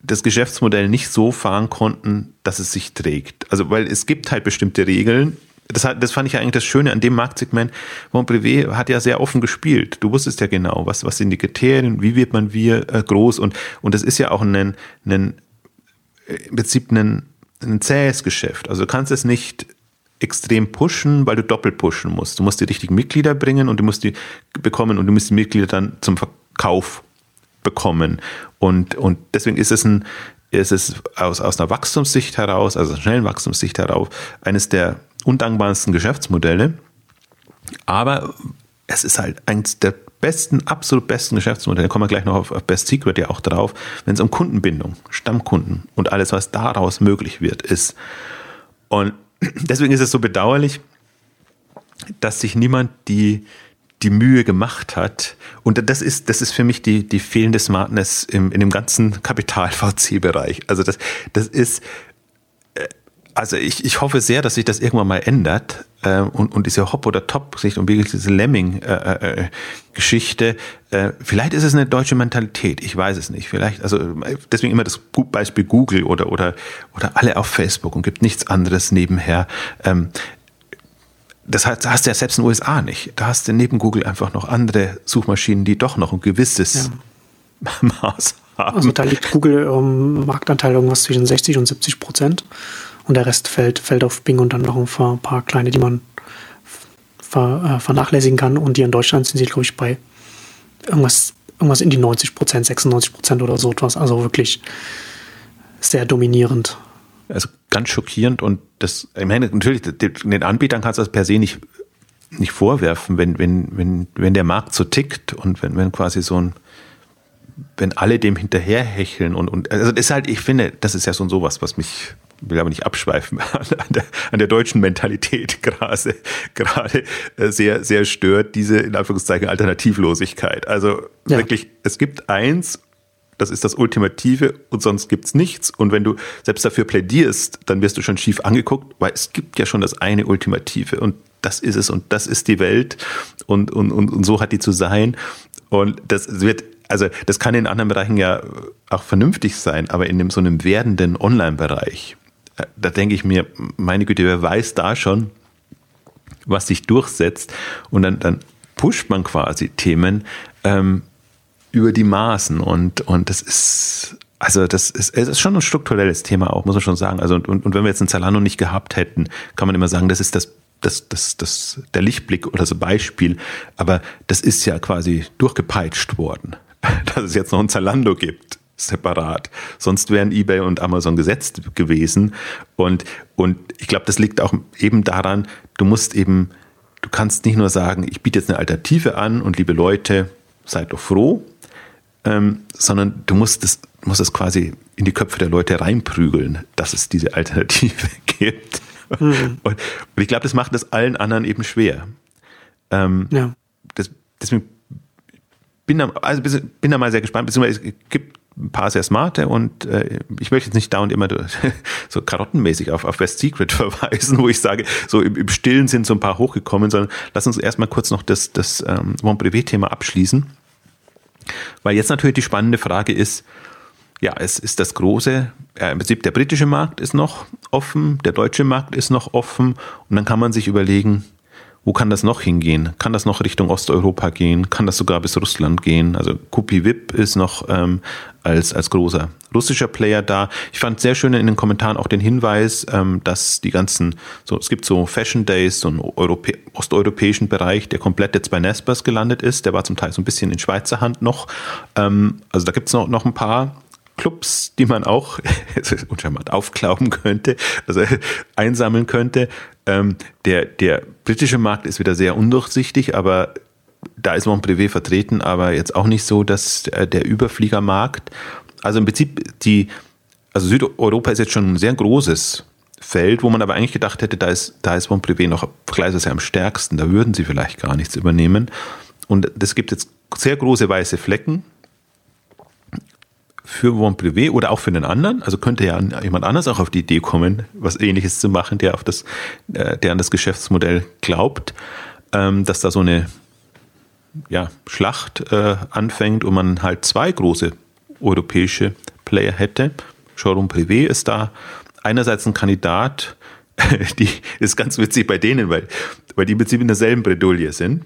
das Geschäftsmodell nicht so fahren konnten, dass es sich trägt. Also, weil es gibt halt bestimmte Regeln. Das, hat, das fand ich ja eigentlich das Schöne an dem Marktsegment. Montpellier hat ja sehr offen gespielt. Du wusstest ja genau, was, was sind die Kriterien, wie wird man wir äh, groß und, und das ist ja auch ein, ein, im Prinzip ein, ein zähes Geschäft. Also du kannst es nicht extrem pushen, weil du doppelt pushen musst. Du musst die richtigen Mitglieder bringen und du musst die bekommen und du musst die Mitglieder dann zum Verkauf bekommen. Und, und deswegen ist es ein, ist es aus, aus einer Wachstumssicht heraus, also einer schnellen Wachstumssicht heraus, eines der undankbarsten Geschäftsmodelle. Aber es ist halt eines der besten, absolut besten Geschäftsmodelle. Da kommen wir gleich noch auf, auf Best Secret ja auch drauf, wenn es um Kundenbindung, Stammkunden und alles, was daraus möglich wird, ist. Und [clears throat] deswegen ist es so bedauerlich, dass sich niemand die, die Mühe gemacht hat. Und das ist, das ist für mich die, die fehlende Smartness im, in dem ganzen Kapital-VC-Bereich. Also das, das ist, äh, also ich, ich hoffe sehr, dass sich das irgendwann mal ändert äh, und, und diese Hop- oder Top-Sicht und wirklich diese Lemming-Geschichte. Äh, äh, vielleicht ist es eine deutsche Mentalität, ich weiß es nicht. Vielleicht, also deswegen immer das Beispiel Google oder, oder, oder alle auf Facebook und gibt nichts anderes nebenher. Ähm, das hast, hast du ja selbst in den USA nicht. Da hast du neben Google einfach noch andere Suchmaschinen, die doch noch ein gewisses ja. [laughs] Maß haben. Also da liegt Google ähm, Marktanteil irgendwas zwischen 60 und 70 Prozent. Und der Rest fällt, fällt auf Bing und dann noch ein paar kleine, die man ver, äh, vernachlässigen kann. Und die in Deutschland sind sie, glaube ich, bei irgendwas, irgendwas in die 90 Prozent, 96 Prozent oder so etwas. Also wirklich sehr dominierend. Also ganz schockierend und das, ich meine, natürlich, den Anbietern kannst du das per se nicht, nicht vorwerfen, wenn, wenn, wenn, wenn der Markt so tickt und wenn, wenn quasi so ein, wenn alle dem hinterherhecheln und, und also das ist halt, ich finde, das ist ja so sowas, was mich, will aber nicht abschweifen, [laughs] an der, an der deutschen Mentalität gerade, gerade äh, sehr, sehr stört, diese in Anführungszeichen Alternativlosigkeit. Also ja. wirklich, es gibt eins das ist das Ultimative und sonst gibt's nichts. Und wenn du selbst dafür plädierst, dann wirst du schon schief angeguckt, weil es gibt ja schon das eine Ultimative und das ist es und das ist die Welt und, und, und, und so hat die zu sein. Und das wird, also das kann in anderen Bereichen ja auch vernünftig sein, aber in dem so einem werdenden Online-Bereich, äh, da denke ich mir, meine Güte, wer weiß da schon, was sich durchsetzt und dann, dann pusht man quasi Themen, ähm, über die Maßen und, und das ist, also das ist, es ist schon ein strukturelles Thema auch, muss man schon sagen. Also und, und, wenn wir jetzt ein Zalando nicht gehabt hätten, kann man immer sagen, das ist das das, das, das, der Lichtblick oder so Beispiel, aber das ist ja quasi durchgepeitscht worden, [laughs] dass es jetzt noch ein Zalando gibt, separat. Sonst wären eBay und Amazon gesetzt gewesen. Und, und ich glaube, das liegt auch eben daran, du musst eben, du kannst nicht nur sagen, ich biete jetzt eine Alternative an und liebe Leute, seid doch froh, ähm, sondern du musst es, musst es quasi in die Köpfe der Leute reinprügeln, dass es diese Alternative [laughs] gibt. Mhm. Und, und, ich glaube, das macht es allen anderen eben schwer. Ähm, ja. Das, deswegen bin da, also bin da mal sehr gespannt, beziehungsweise es gibt ein paar sehr smarte und äh, ich möchte jetzt nicht dauernd immer [laughs] so karottenmäßig auf, auf West Secret [laughs] verweisen, wo ich sage, so im, im Stillen sind so ein paar hochgekommen, sondern lass uns erstmal kurz noch das, das ähm, Mon Privé-Thema abschließen. Weil jetzt natürlich die spannende Frage ist, ja, es ist das große, äh, im Prinzip der britische Markt ist noch offen, der deutsche Markt ist noch offen und dann kann man sich überlegen, wo kann das noch hingehen? Kann das noch Richtung Osteuropa gehen? Kann das sogar bis Russland gehen? Also Kupi Vip ist noch ähm, als, als großer russischer Player da. Ich fand sehr schön in den Kommentaren auch den Hinweis, ähm, dass die ganzen, so es gibt so Fashion Days, so einen Europä osteuropäischen Bereich, der komplett jetzt bei Nespers gelandet ist. Der war zum Teil so ein bisschen in Schweizer Hand noch. Ähm, also da gibt es noch, noch ein paar Clubs, die man auch [laughs] uncharmant aufklauben könnte, also [laughs] einsammeln könnte. Ähm, der, der britische Markt ist wieder sehr undurchsichtig, aber da ist Montpellier vertreten, aber jetzt auch nicht so, dass äh, der Überfliegermarkt, also im Prinzip die, also Südeuropa ist jetzt schon ein sehr großes Feld, wo man aber eigentlich gedacht hätte, da ist, da ist Montpellier noch vergleichsweise am stärksten, da würden sie vielleicht gar nichts übernehmen. Und es gibt jetzt sehr große weiße Flecken, für Von Privé oder auch für einen anderen. Also könnte ja jemand anders auch auf die Idee kommen, was ähnliches zu machen, der auf das, äh, der an das Geschäftsmodell glaubt, ähm, dass da so eine ja, Schlacht äh, anfängt und man halt zwei große europäische Player hätte. Showroom Privé ist da einerseits ein Kandidat, [laughs] die ist ganz witzig bei denen, weil, weil die im Prinzip in derselben Bredouille sind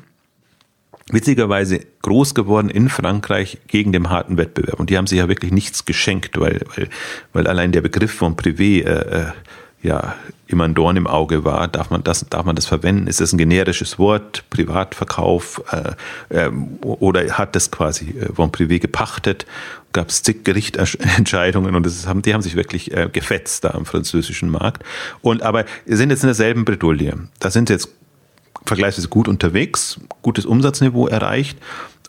witzigerweise groß geworden in Frankreich gegen den harten Wettbewerb. Und die haben sich ja wirklich nichts geschenkt, weil, weil, weil allein der Begriff von Privé äh, äh, ja immer ein Dorn im Auge war. Darf man das, darf man das verwenden? Ist das ein generisches Wort? Privatverkauf? Äh, äh, oder hat das quasi äh, von Privé gepachtet? Gab es zig Gerichtentscheidungen und das haben, die haben sich wirklich äh, gefetzt da am französischen Markt. Und aber wir sind jetzt in derselben Bredouille. Da sind jetzt vergleichsweise gut unterwegs, gutes Umsatzniveau erreicht.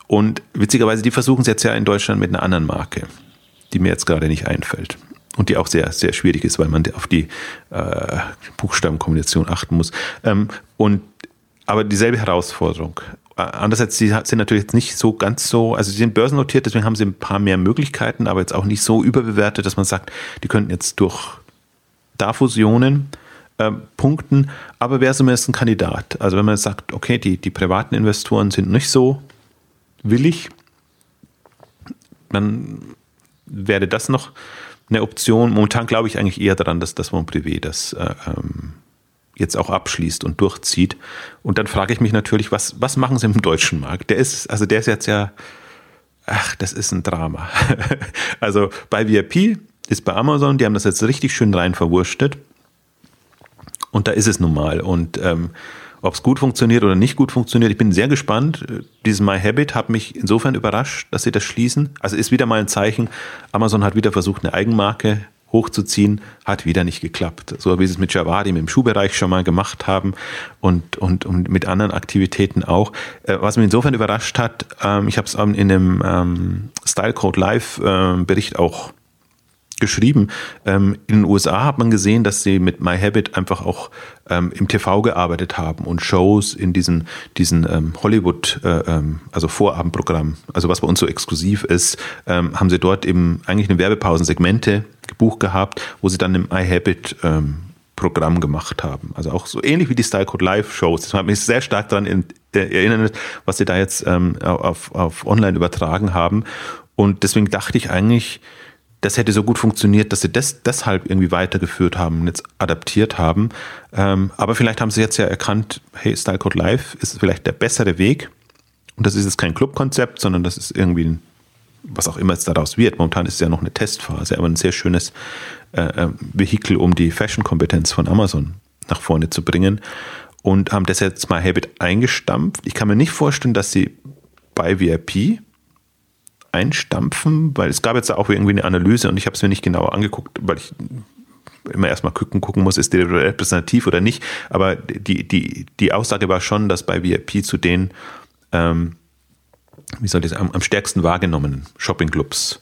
Und witzigerweise, die versuchen es jetzt ja in Deutschland mit einer anderen Marke, die mir jetzt gerade nicht einfällt. Und die auch sehr, sehr schwierig ist, weil man auf die äh, Buchstabenkombination achten muss. Ähm, und aber dieselbe Herausforderung. Äh, andererseits, sie sind natürlich jetzt nicht so ganz so, also sie sind börsennotiert, deswegen haben sie ein paar mehr Möglichkeiten, aber jetzt auch nicht so überbewertet, dass man sagt, die könnten jetzt durch da Fusionen äh, punkten, aber wäre zumindest ein Kandidat. Also wenn man sagt, okay, die, die privaten Investoren sind nicht so willig, dann wäre das noch eine Option. Momentan glaube ich eigentlich eher daran, dass das Mon Privé das äh, ähm, jetzt auch abschließt und durchzieht. Und dann frage ich mich natürlich, was, was machen sie im deutschen Markt? Der ist, also der ist jetzt ja, ach, das ist ein Drama. [laughs] also bei VIP ist bei Amazon, die haben das jetzt richtig schön rein verwurstet. Und da ist es nun mal. Und ähm, ob es gut funktioniert oder nicht gut funktioniert, ich bin sehr gespannt. Dieses My Habit hat mich insofern überrascht, dass sie das schließen. Also ist wieder mal ein Zeichen, Amazon hat wieder versucht, eine Eigenmarke hochzuziehen, hat wieder nicht geklappt. So wie sie es mit Javadi im Schuhbereich schon mal gemacht haben und, und, und mit anderen Aktivitäten auch. Äh, was mich insofern überrascht hat, ähm, ich habe es in dem ähm, Style Code Live äh, Bericht auch geschrieben. Ähm, in den USA hat man gesehen, dass sie mit My Habit einfach auch ähm, im TV gearbeitet haben und Shows in diesen, diesen ähm, Hollywood, äh, ähm, also Vorabendprogramm, also was bei uns so exklusiv ist, ähm, haben sie dort eben eigentlich eine Werbepausensegmente gebucht gehabt, wo sie dann im My Habit ähm, Programm gemacht haben. Also auch so ähnlich wie die Style Code Live Shows. Das hat mich sehr stark daran äh, erinnert, was sie da jetzt auf, auf online übertragen haben. Und deswegen dachte ich eigentlich, das hätte so gut funktioniert, dass sie das deshalb irgendwie weitergeführt haben und jetzt adaptiert haben. Ähm, aber vielleicht haben sie jetzt ja erkannt, hey, Stylecode Live ist vielleicht der bessere Weg. Und das ist jetzt kein Clubkonzept, sondern das ist irgendwie ein was auch immer es daraus wird. Momentan ist es ja noch eine Testphase, aber ein sehr schönes äh, äh Vehikel, um die Fashion-Kompetenz von Amazon nach vorne zu bringen. Und haben das jetzt mal Habit eingestampft. Ich kann mir nicht vorstellen, dass sie bei VIP einstampfen, weil es gab jetzt auch irgendwie eine Analyse und ich habe es mir nicht genauer angeguckt, weil ich immer erstmal gucken, gucken muss, ist der repräsentativ oder nicht. Aber die, die, die Aussage war schon, dass bei VIP zu den, ähm, wie soll ich sagen, am, am stärksten wahrgenommenen Shoppingclubs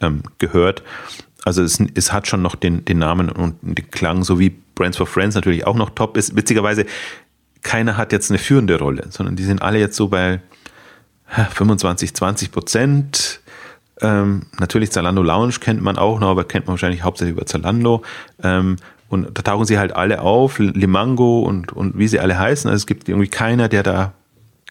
ähm, gehört. Also es, es hat schon noch den, den Namen und den Klang, so wie Brands for Friends natürlich auch noch top ist. Witzigerweise, keiner hat jetzt eine führende Rolle, sondern die sind alle jetzt so bei 25, 20 Prozent. Ähm, natürlich Zalando Lounge kennt man auch noch, aber kennt man wahrscheinlich hauptsächlich über Zalando. Ähm, und da tauchen sie halt alle auf, Limango und, und wie sie alle heißen. Also es gibt irgendwie keiner, der da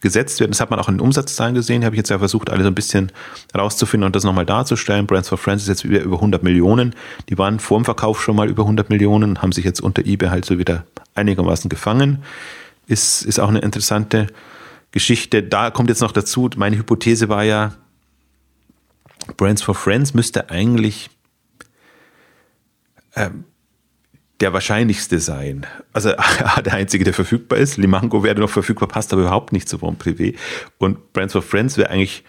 gesetzt wird. Das hat man auch in den Umsatzzahlen gesehen. Habe ich jetzt ja versucht, alle so ein bisschen rauszufinden und das nochmal darzustellen. Brands for Friends ist jetzt wieder über 100 Millionen. Die waren vor dem Verkauf schon mal über 100 Millionen, haben sich jetzt unter eBay halt so wieder einigermaßen gefangen. Ist, ist auch eine interessante Geschichte. Da kommt jetzt noch dazu, meine Hypothese war ja, Brands for Friends müsste eigentlich ähm, der wahrscheinlichste sein. Also [laughs] der einzige, der verfügbar ist. Limango wäre noch verfügbar, passt aber überhaupt nicht zu Bon Privé. Und Brands for Friends wäre eigentlich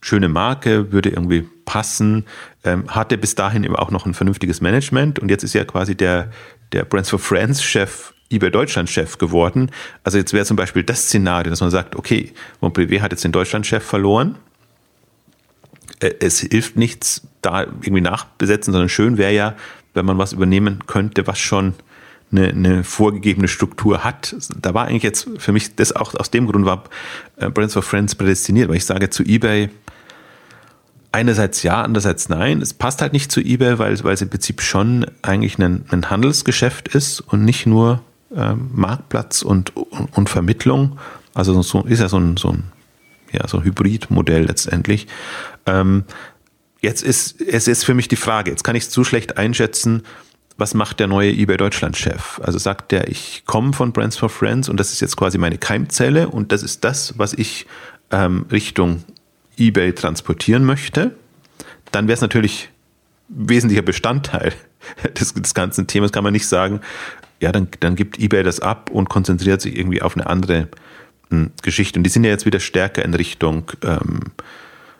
schöne Marke, würde irgendwie passen, ähm, hatte bis dahin eben auch noch ein vernünftiges Management und jetzt ist ja quasi der, der Brands for Friends Chef eBay Deutschland Chef geworden. Also jetzt wäre zum Beispiel das Szenario, dass man sagt, okay, Privé hat jetzt den Deutschland Chef verloren. Äh, es hilft nichts, da irgendwie nachbesetzen, sondern schön wäre ja, wenn man was übernehmen könnte, was schon eine, eine, vorgegebene Struktur hat. Da war eigentlich jetzt für mich, das auch aus dem Grund war äh, Brands for Friends prädestiniert, weil ich sage zu eBay, einerseits ja, andererseits nein. Es passt halt nicht zu eBay, weil, weil es im Prinzip schon eigentlich ein, ein Handelsgeschäft ist und nicht nur ähm, Marktplatz und, und, und, Vermittlung. Also so ist ja so ein, so ein, ja, so ein Hybridmodell letztendlich. Ähm, Jetzt ist es ist für mich die Frage, jetzt kann ich es zu schlecht einschätzen, was macht der neue eBay Deutschland Chef? Also sagt der, ich komme von Brands for Friends und das ist jetzt quasi meine Keimzelle und das ist das, was ich ähm, Richtung eBay transportieren möchte. Dann wäre es natürlich wesentlicher Bestandteil [laughs] des, des ganzen Themas, kann man nicht sagen, ja, dann, dann gibt eBay das ab und konzentriert sich irgendwie auf eine andere m, hm, Geschichte. Und die sind ja jetzt wieder stärker in Richtung ähm,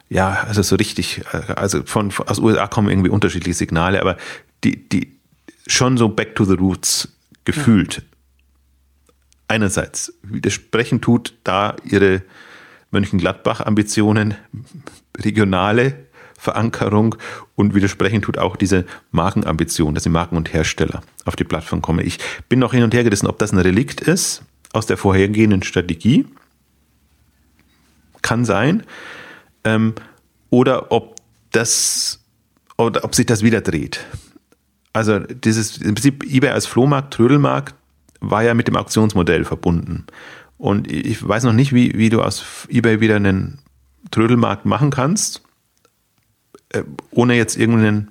ja, also so richtig, äh, also von, aus USA kommen irgendwie unterschiedliche Signale, aber die, die schon so back to the roots gefühlt. Ja. Einerseits widersprechen tut da ihre Mönchengladbach-Ambitionen, regionale Verankerung und widersprechen tut auch diese Markenambition, dass die Marken und Hersteller auf die Plattform kommen. Ich bin noch hin und her gerissen, ob das ein Relikt ist aus der vorhergehenden Strategie. Kann sein ähm, oder ob das oder ob sich das wieder dreht. Also dieses im Prinzip eBay als Flohmarkt, Trödelmarkt war ja mit dem Auktionsmodell verbunden. Und ich weiß noch nicht, wie, wie du aus eBay wieder einen Trödelmarkt machen kannst, ohne jetzt irgendeinen,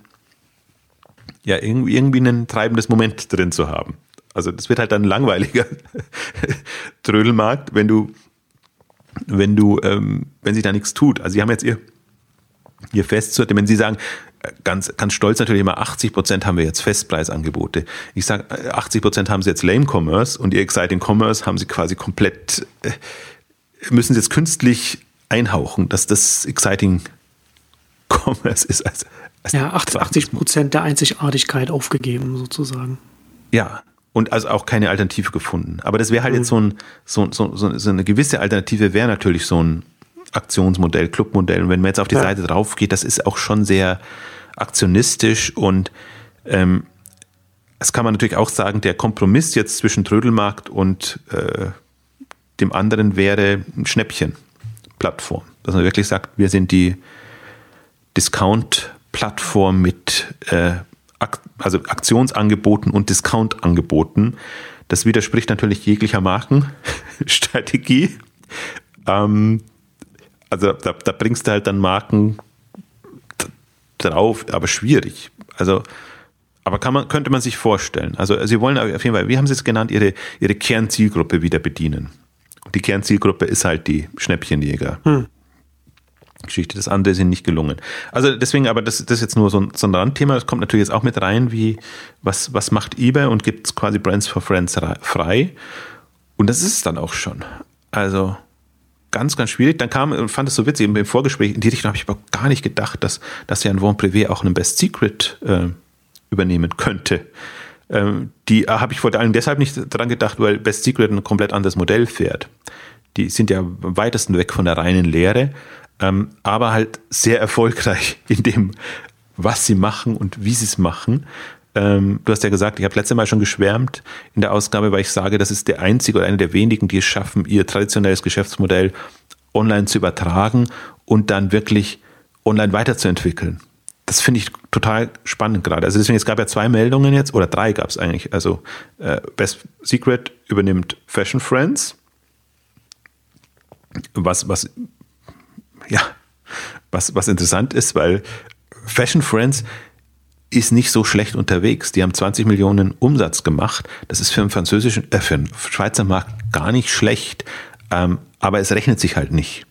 ja, irgendwie, irgendwie ein treibendes Moment drin zu haben. Also das wird halt dann langweiliger [laughs] Trödelmarkt, wenn du wenn du, ähm, wenn sich da nichts tut. Also sie haben jetzt ihr, ihr Festsortiment, wenn sie sagen, äh, ganz, ganz stolz natürlich immer, 80 Prozent haben wir jetzt Festpreisangebote. Ich sage, 80 äh, Prozent haben sie jetzt Lame Commerce und ihr Exciting Commerce haben sie quasi komplett, äh, müssen sie jetzt künstlich einhauchen, dass das Exciting Commerce ist. Als, als ja, 80 Prozent der Einzigartigkeit aufgegeben sozusagen. Ja, und also auch keine Alternative gefunden. Aber das wäre halt mhm. jetzt so, ein, so, so, so eine gewisse Alternative wäre natürlich so ein Aktionsmodell, Clubmodell. Und wenn man jetzt auf die ja. Seite drauf geht, das ist auch schon sehr aktionistisch und ähm, das kann man natürlich auch sagen, der Kompromiss jetzt zwischen Trödelmarkt und äh, dem anderen wäre ein Schnäppchen-Plattform. Dass man wirklich sagt, wir sind die Discount-Plattform mit äh, also Aktionsangeboten und Discountangeboten. Das widerspricht natürlich jeglicher Markenstrategie. [laughs] Ähm, also da, da, bringst du halt dann Marken drauf, aber schwierig. Also, aber kann man, könnte man sich vorstellen. Also sie wollen auf jeden Fall, wie haben sie es genannt, ihre, ihre Kernzielgruppe wieder bedienen. Und die Kernzielgruppe ist halt die Schnäppchenjäger. Hm. Geschichte. Das andere ist ihnen nicht gelungen. Also deswegen, aber das, das ist jetzt nur so ein, so Randthema. Das kommt natürlich jetzt auch mit rein, wie was, was macht eBay und gibt es quasi Brands for Friends frei. Und das ist es dann auch schon. Also ganz, ganz schwierig. Dann kam und fand es so witzig, im Vorgespräch, in die Richtung habe ich aber gar nicht gedacht, dass, dass ja ein Von Privé auch einen Best Secret äh, übernehmen könnte. Ähm, die äh, habe ich vor allem deshalb nicht dran gedacht, weil Best Secret ein komplett anderes Modell fährt. Die sind ja am weitesten weg von der reinen Lehre, ähm, aber halt sehr erfolgreich [laughs] in dem, was sie machen und wie sie es machen. Ähm, du hast ja gesagt, ich habe letzte Mal schon geschwärmt in der Ausgabe, weil ich sage, das ist der einzige oder einer der wenigen, die es schaffen, ihr traditionelles Geschäftsmodell online zu übertragen und dann wirklich online weiterzuentwickeln. Das finde ich total spannend gerade. Also deswegen, es gab ja zwei Meldungen jetzt, oder drei gab es eigentlich. Also äh, Best Secret übernimmt Fashion Friends, was, was, ja, was, was interessant ist, weil Fashion Friends ist nicht so schlecht unterwegs. Die haben 20 Millionen Umsatz gemacht. Das ist für einen französischen, äh, für einen Schweizer Markt gar nicht schlecht. Ähm, aber es rechnet sich halt nicht.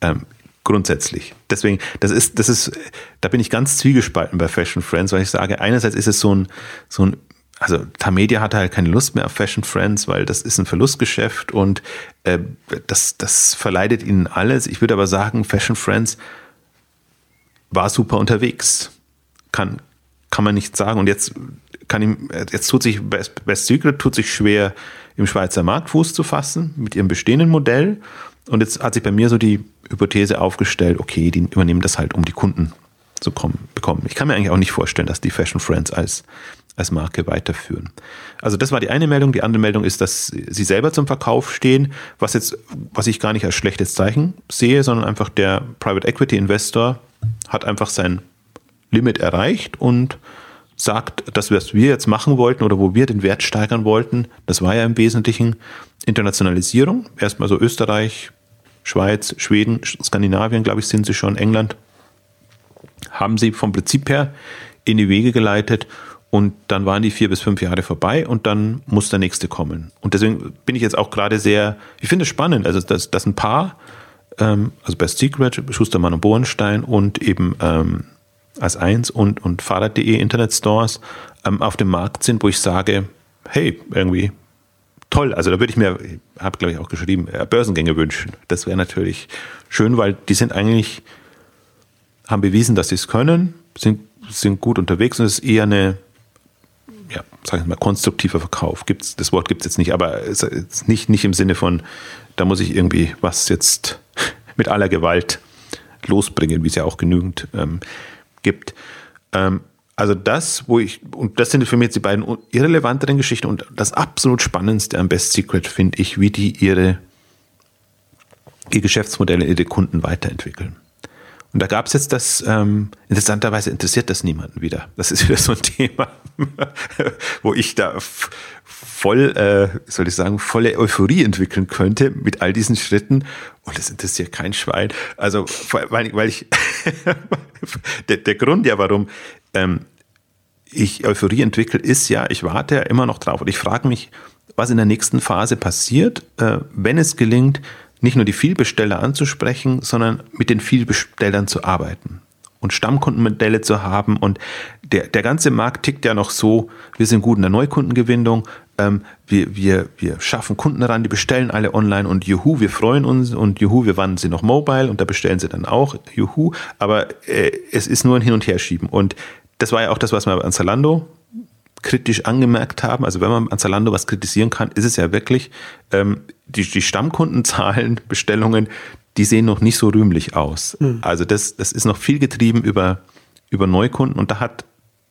Ähm, grundsätzlich. Deswegen, das ist, das ist, da bin ich ganz zwiegespalten bei Fashion Friends, weil ich sage, einerseits ist es so ein, so ein also Tamedia hatte halt keine Lust mehr auf Fashion Friends, weil das ist ein Verlustgeschäft und äh, das, das verleidet ihnen alles. Ich würde aber sagen, Fashion Friends war super unterwegs. Kann, kann man nicht sagen. Und jetzt kann ihm, jetzt tut sich Best, Best Secret tut sich schwer, im Schweizer Markt Fuß zu fassen mit ihrem bestehenden Modell. Und jetzt hat sich bei mir so die Hypothese aufgestellt, okay, die übernehmen das halt, um die Kunden zu kommen, bekommen. Ich kann mir eigentlich auch nicht vorstellen, dass die Fashion Friends als, als Marke weiterführen. Also das war die eine Meldung. Die andere Meldung ist, dass sie selber zum Verkauf stehen, was jetzt, was ich gar nicht als schlechtes Zeichen sehe, sondern einfach der Private Equity Investor hat einfach sein Limit erreicht und sagt, das, was wir jetzt machen wollten oder wo wir den Wert steigern wollten, das war ja im Wesentlichen Internationalisierung. Erstmal so Österreich, Schweiz, Schweden, Skandinavien, glaube ich, sind sie schon, England. Haben sie vom Prinzip her in die Wege geleitet und dann waren die vier bis fünf Jahre vorbei und dann muss der nächste kommen. Und deswegen bin ich jetzt auch gerade sehr, ich finde es spannend, also dass, dass ein Paar, ähm, also Best Secret, Schustermann und Bohrenstein und eben ähm, als eins und, und Fahrrad.de Internetstores ähm, auf dem Markt sind, wo ich sage, hey, irgendwie toll. Also da würde ich mir, habe glaube ich auch geschrieben, äh, Börsengänge wünschen. Das wäre natürlich schön, weil die sind eigentlich, haben bewiesen, dass sie es können, sind, sind gut unterwegs und es ist eher eine, ja, sag ich mal, konstruktiver Verkauf. Gibt's, das Wort gibt es jetzt nicht, aber ist nicht, nicht im Sinne von, da muss ich irgendwie was jetzt [laughs] mit aller Gewalt losbringen, wie es ja auch genügend ähm, gibt. Ähm, also das, wo ich, und das sind für mich jetzt die beiden irrelevanteren Geschichten und das absolut Spannendste am Best Secret finde ich, wie die ihre, ihr Geschäftsmodelle, ihre Kunden weiterentwickeln. Und da gab es jetzt das, ähm, interessanterweise interessiert das niemanden wieder. Das ist wieder so ein [laughs] Thema, [laughs] wo ich da voll, äh, soll ich sagen, volle Euphorie entwickeln könnte mit all diesen Schritten. Und das interessiert kein Schwein. Also, weil, weil ich, [laughs] der, der Grund ja, warum ähm, ich Euphorie entwickle, ist ja, ich warte ja immer noch drauf und ich frage mich, was in der nächsten Phase passiert, äh, wenn es gelingt, nicht nur die Vielbesteller anzusprechen, sondern mit den Vielbestellern zu arbeiten und Stammkundenmodelle zu haben. Und der, der ganze Markt tickt ja noch so, wir sind gut in der Neukundengewinnung, ähm, wir, wir, wir schaffen Kunden ran, die bestellen alle online und juhu, wir freuen uns und juhu, wir wandeln sie noch mobile und da bestellen sie dann auch, juhu. Aber äh, es ist nur ein Hin- und Herschieben. Und das war ja auch das, was wir an Zalando kritisch angemerkt haben. Also wenn man an Zalando was kritisieren kann, ist es ja wirklich, ähm, die, die Stammkundenzahlen, [laughs] Bestellungen, die sehen noch nicht so rühmlich aus. Mhm. Also das, das ist noch viel getrieben über, über Neukunden und da hat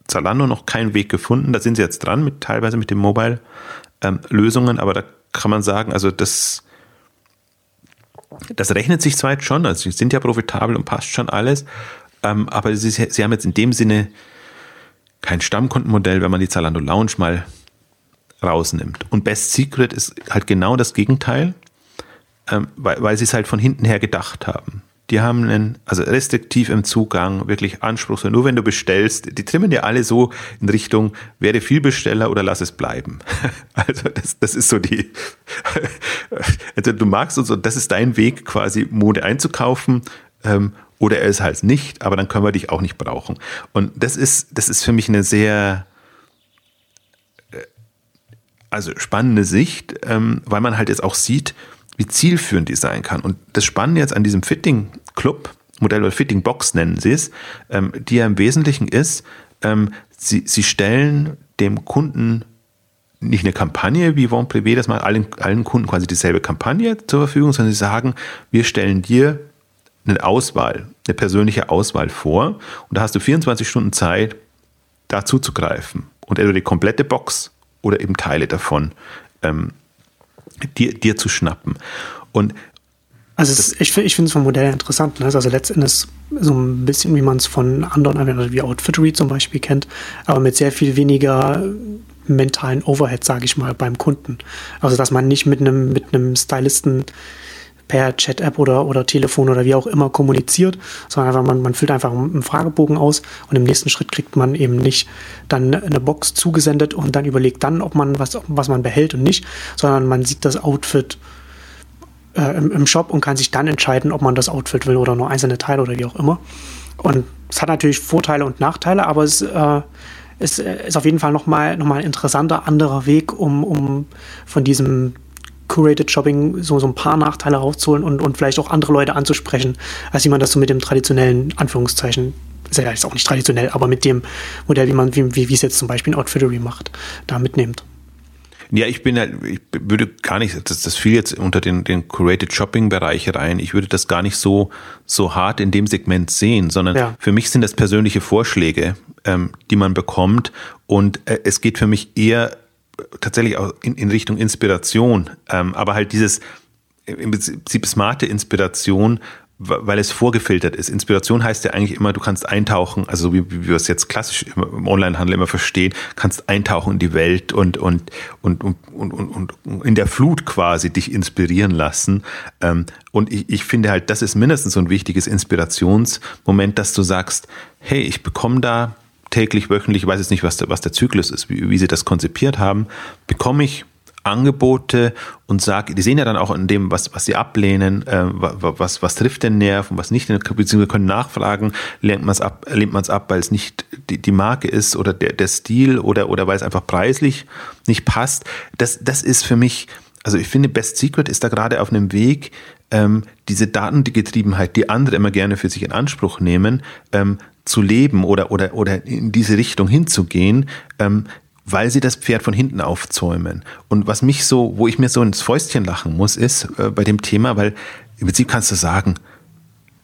Zalando noch keinen Weg gefunden. Da sind sie jetzt dran, mit, teilweise mit den Mobile-Lösungen, ähm, aber da kann man sagen, also das, das rechnet sich zwar jetzt schon, also sie sind ja profitabel und passt schon alles, ähm, aber sie, sie haben jetzt in dem Sinne kein Stammkundenmodell, wenn man die Zalando Lounge mal rausnimmt. Und Best Secret ist halt genau das Gegenteil, ähm, weil, weil sie es halt von hinten her gedacht haben. Die haben einen, also restriktiv im Zugang, wirklich anspruchsvoll. Nur wenn du bestellst, die trimmen ja alle so in Richtung, werde Vielbesteller oder lass es bleiben. [laughs] Also das, das ist so die, [laughs] also du magst und so, das ist dein Weg quasi Mode einzukaufen. ähm, oder er ist halt nicht, aber dann können wir dich auch nicht brauchen. Und das ist, das ist für mich eine sehr, äh, also spannende Sicht, ähm, weil man halt jetzt auch sieht, wie zielführend die sein kann. Und das Spannende jetzt an diesem Fitting Club, Modell oder Fitting Box nennen sie es, ähm, die ja im Wesentlichen ist, ähm, sie, sie stellen dem Kunden nicht eine Kampagne wie Von Privé, dass man allen, allen Kunden quasi dieselbe Kampagne zur Verfügung, sondern sie sagen, wir stellen dir eine Auswahl, eine persönliche Auswahl vor und da hast du 24 Stunden Zeit, da zuzugreifen und entweder die komplette Box oder eben Teile davon ähm, dir, dir zu schnappen. Und also es, ich, ich finde es vom Modell interessant. Ne? Also letztendlich so ein bisschen, wie man es von anderen Anwendern wie Outfittery zum Beispiel kennt, aber mit sehr viel weniger mentalen Overhead, sage ich mal, beim Kunden. Also dass man nicht mit einem mit einem Stylisten per Chat-App oder, oder Telefon oder wie auch immer kommuniziert, sondern einfach man, man füllt einfach einen Fragebogen aus und im nächsten Schritt kriegt man eben nicht dann eine Box zugesendet und dann überlegt dann, ob man was, was man behält und nicht, sondern man sieht das Outfit äh, im, im Shop und kann sich dann entscheiden, ob man das Outfit will oder nur einzelne Teile oder wie auch immer. Und es hat natürlich Vorteile und Nachteile, aber es äh, ist, ist auf jeden Fall nochmal noch mal ein interessanter anderer Weg, um, um von diesem Curated Shopping so, so ein paar Nachteile rauszuholen und, und vielleicht auch andere Leute anzusprechen, als wie man das so mit dem traditionellen, Anführungszeichen, ist ja jetzt auch nicht traditionell, aber mit dem Modell, wie man, wie, wie es jetzt zum Beispiel in Outfittery macht, da mitnimmt. Ja, ich bin halt, ich würde gar nicht, das, das fiel jetzt unter den, den Curated Shopping Bereich rein. Ich würde das gar nicht so, so hart in dem Segment sehen, sondern ja. für mich sind das persönliche Vorschläge, ähm, die man bekommt. Und äh, es geht für mich eher tatsächlich auch in, in Richtung Inspiration, ähm, aber halt dieses im Prinzip smarte Inspiration, weil es vorgefiltert ist. Inspiration heißt ja eigentlich immer, du kannst eintauchen, also wie, wie wir es jetzt klassisch im Onlinehandel immer verstehen, kannst eintauchen in die Welt und, und, und, und, und, und, und in der Flut quasi dich inspirieren lassen. Ähm, und ich, ich finde halt, das ist mindestens so ein wichtiges Inspirationsmoment, dass du sagst, hey, ich bekomme da täglich, wöchentlich, ich weiß jetzt nicht, was der, was der Zyklus ist, wie, wie sie das konzipiert haben, bekomme ich Angebote und sage, die sehen ja dann auch in dem, was, was sie ablehnen, äh, was, was trifft den Nerv und was nicht, beziehungsweise können nachfragen, lehnt man es ab, lehnt man es ab, weil es nicht die, die Marke ist oder der, der Stil oder, oder weil es einfach preislich nicht passt. Das, das ist für mich, also ich finde, Best Secret ist da gerade auf einem Weg, ähm, diese Datengetriebenheit, die andere immer gerne für sich in Anspruch nehmen, ähm, zu leben oder, oder, oder in diese Richtung hinzugehen, ähm, weil sie das Pferd von hinten aufzäumen. Und was mich so, wo ich mir so ins Fäustchen lachen muss, ist äh, bei dem Thema, weil im Prinzip kannst du sagen,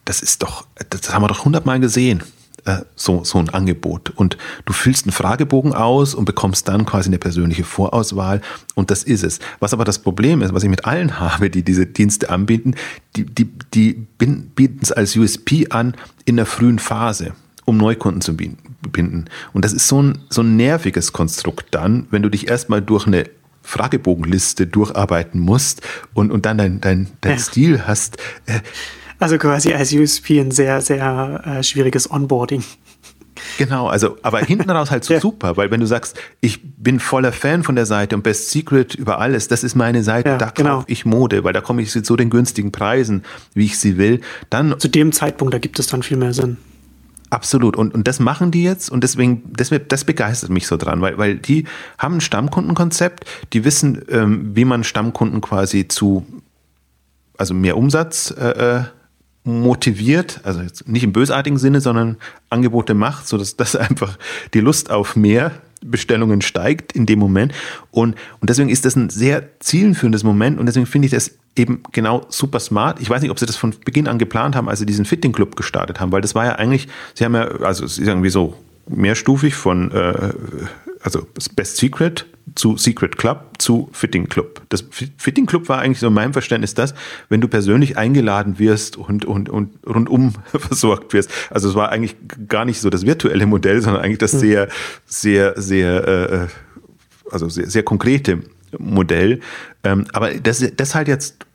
das ist doch, das haben wir doch hundertmal gesehen, äh, so, so ein Angebot. Und du füllst einen Fragebogen aus und bekommst dann quasi eine persönliche Vorauswahl und das ist es. Was aber das Problem ist, was ich mit allen [laughs] habe, die diese Dienste anbieten, die, die, die bieten es als USP an in der frühen Phase um Neukunden zu binden. Und das ist so ein, so ein nerviges Konstrukt dann, wenn du dich erstmal durch eine Fragebogenliste durcharbeiten musst und, und dann dein, dein, dein ja. Stil hast. Also quasi als USP ein sehr, sehr äh, schwieriges Onboarding. Genau, also, aber hinten raus halt [laughs] so ja. super, weil wenn du sagst, ich bin voller Fan von der Seite und Best Secret über alles, das ist meine Seite, ja, da genau. kaufe ich Mode, weil da komme ich zu so den günstigen Preisen, wie ich sie will, dann. Zu dem Zeitpunkt, da gibt es dann viel mehr Sinn. Absolut. Und, und das machen die jetzt und deswegen, das, das begeistert mich so dran, weil, weil die haben ein Stammkundenkonzept, die wissen, ähm, wie man Stammkunden quasi zu, also mehr Umsatz äh, äh motiviert, also nicht im bösartigen Sinne, sondern Angebote macht, sodass das [laughs] einfach die Lust auf mehr Bestellungen steigt in dem Moment. Und, und deswegen ist das ein sehr zielführendes Moment und deswegen finde ich das eben genau super smart. Ich weiß nicht, ob sie das von Beginn an geplant haben, als sie diesen Fitting Club gestartet haben, weil das war ja eigentlich, sie haben ja, also es ist irgendwie so mehrstufig von äh, also Best Secret zu Secret Club zu Fitting Club. Das Fitting Club war eigentlich so in meinem Verständnis das, wenn du persönlich eingeladen wirst und, und, und rundum [laughs] versorgt wirst. Also es war eigentlich gar nicht so das virtuelle Modell, sondern eigentlich das hm. sehr, sehr, sehr, äh, also sehr, sehr konkrete Modell. Ähm, aber das, das halt jetzt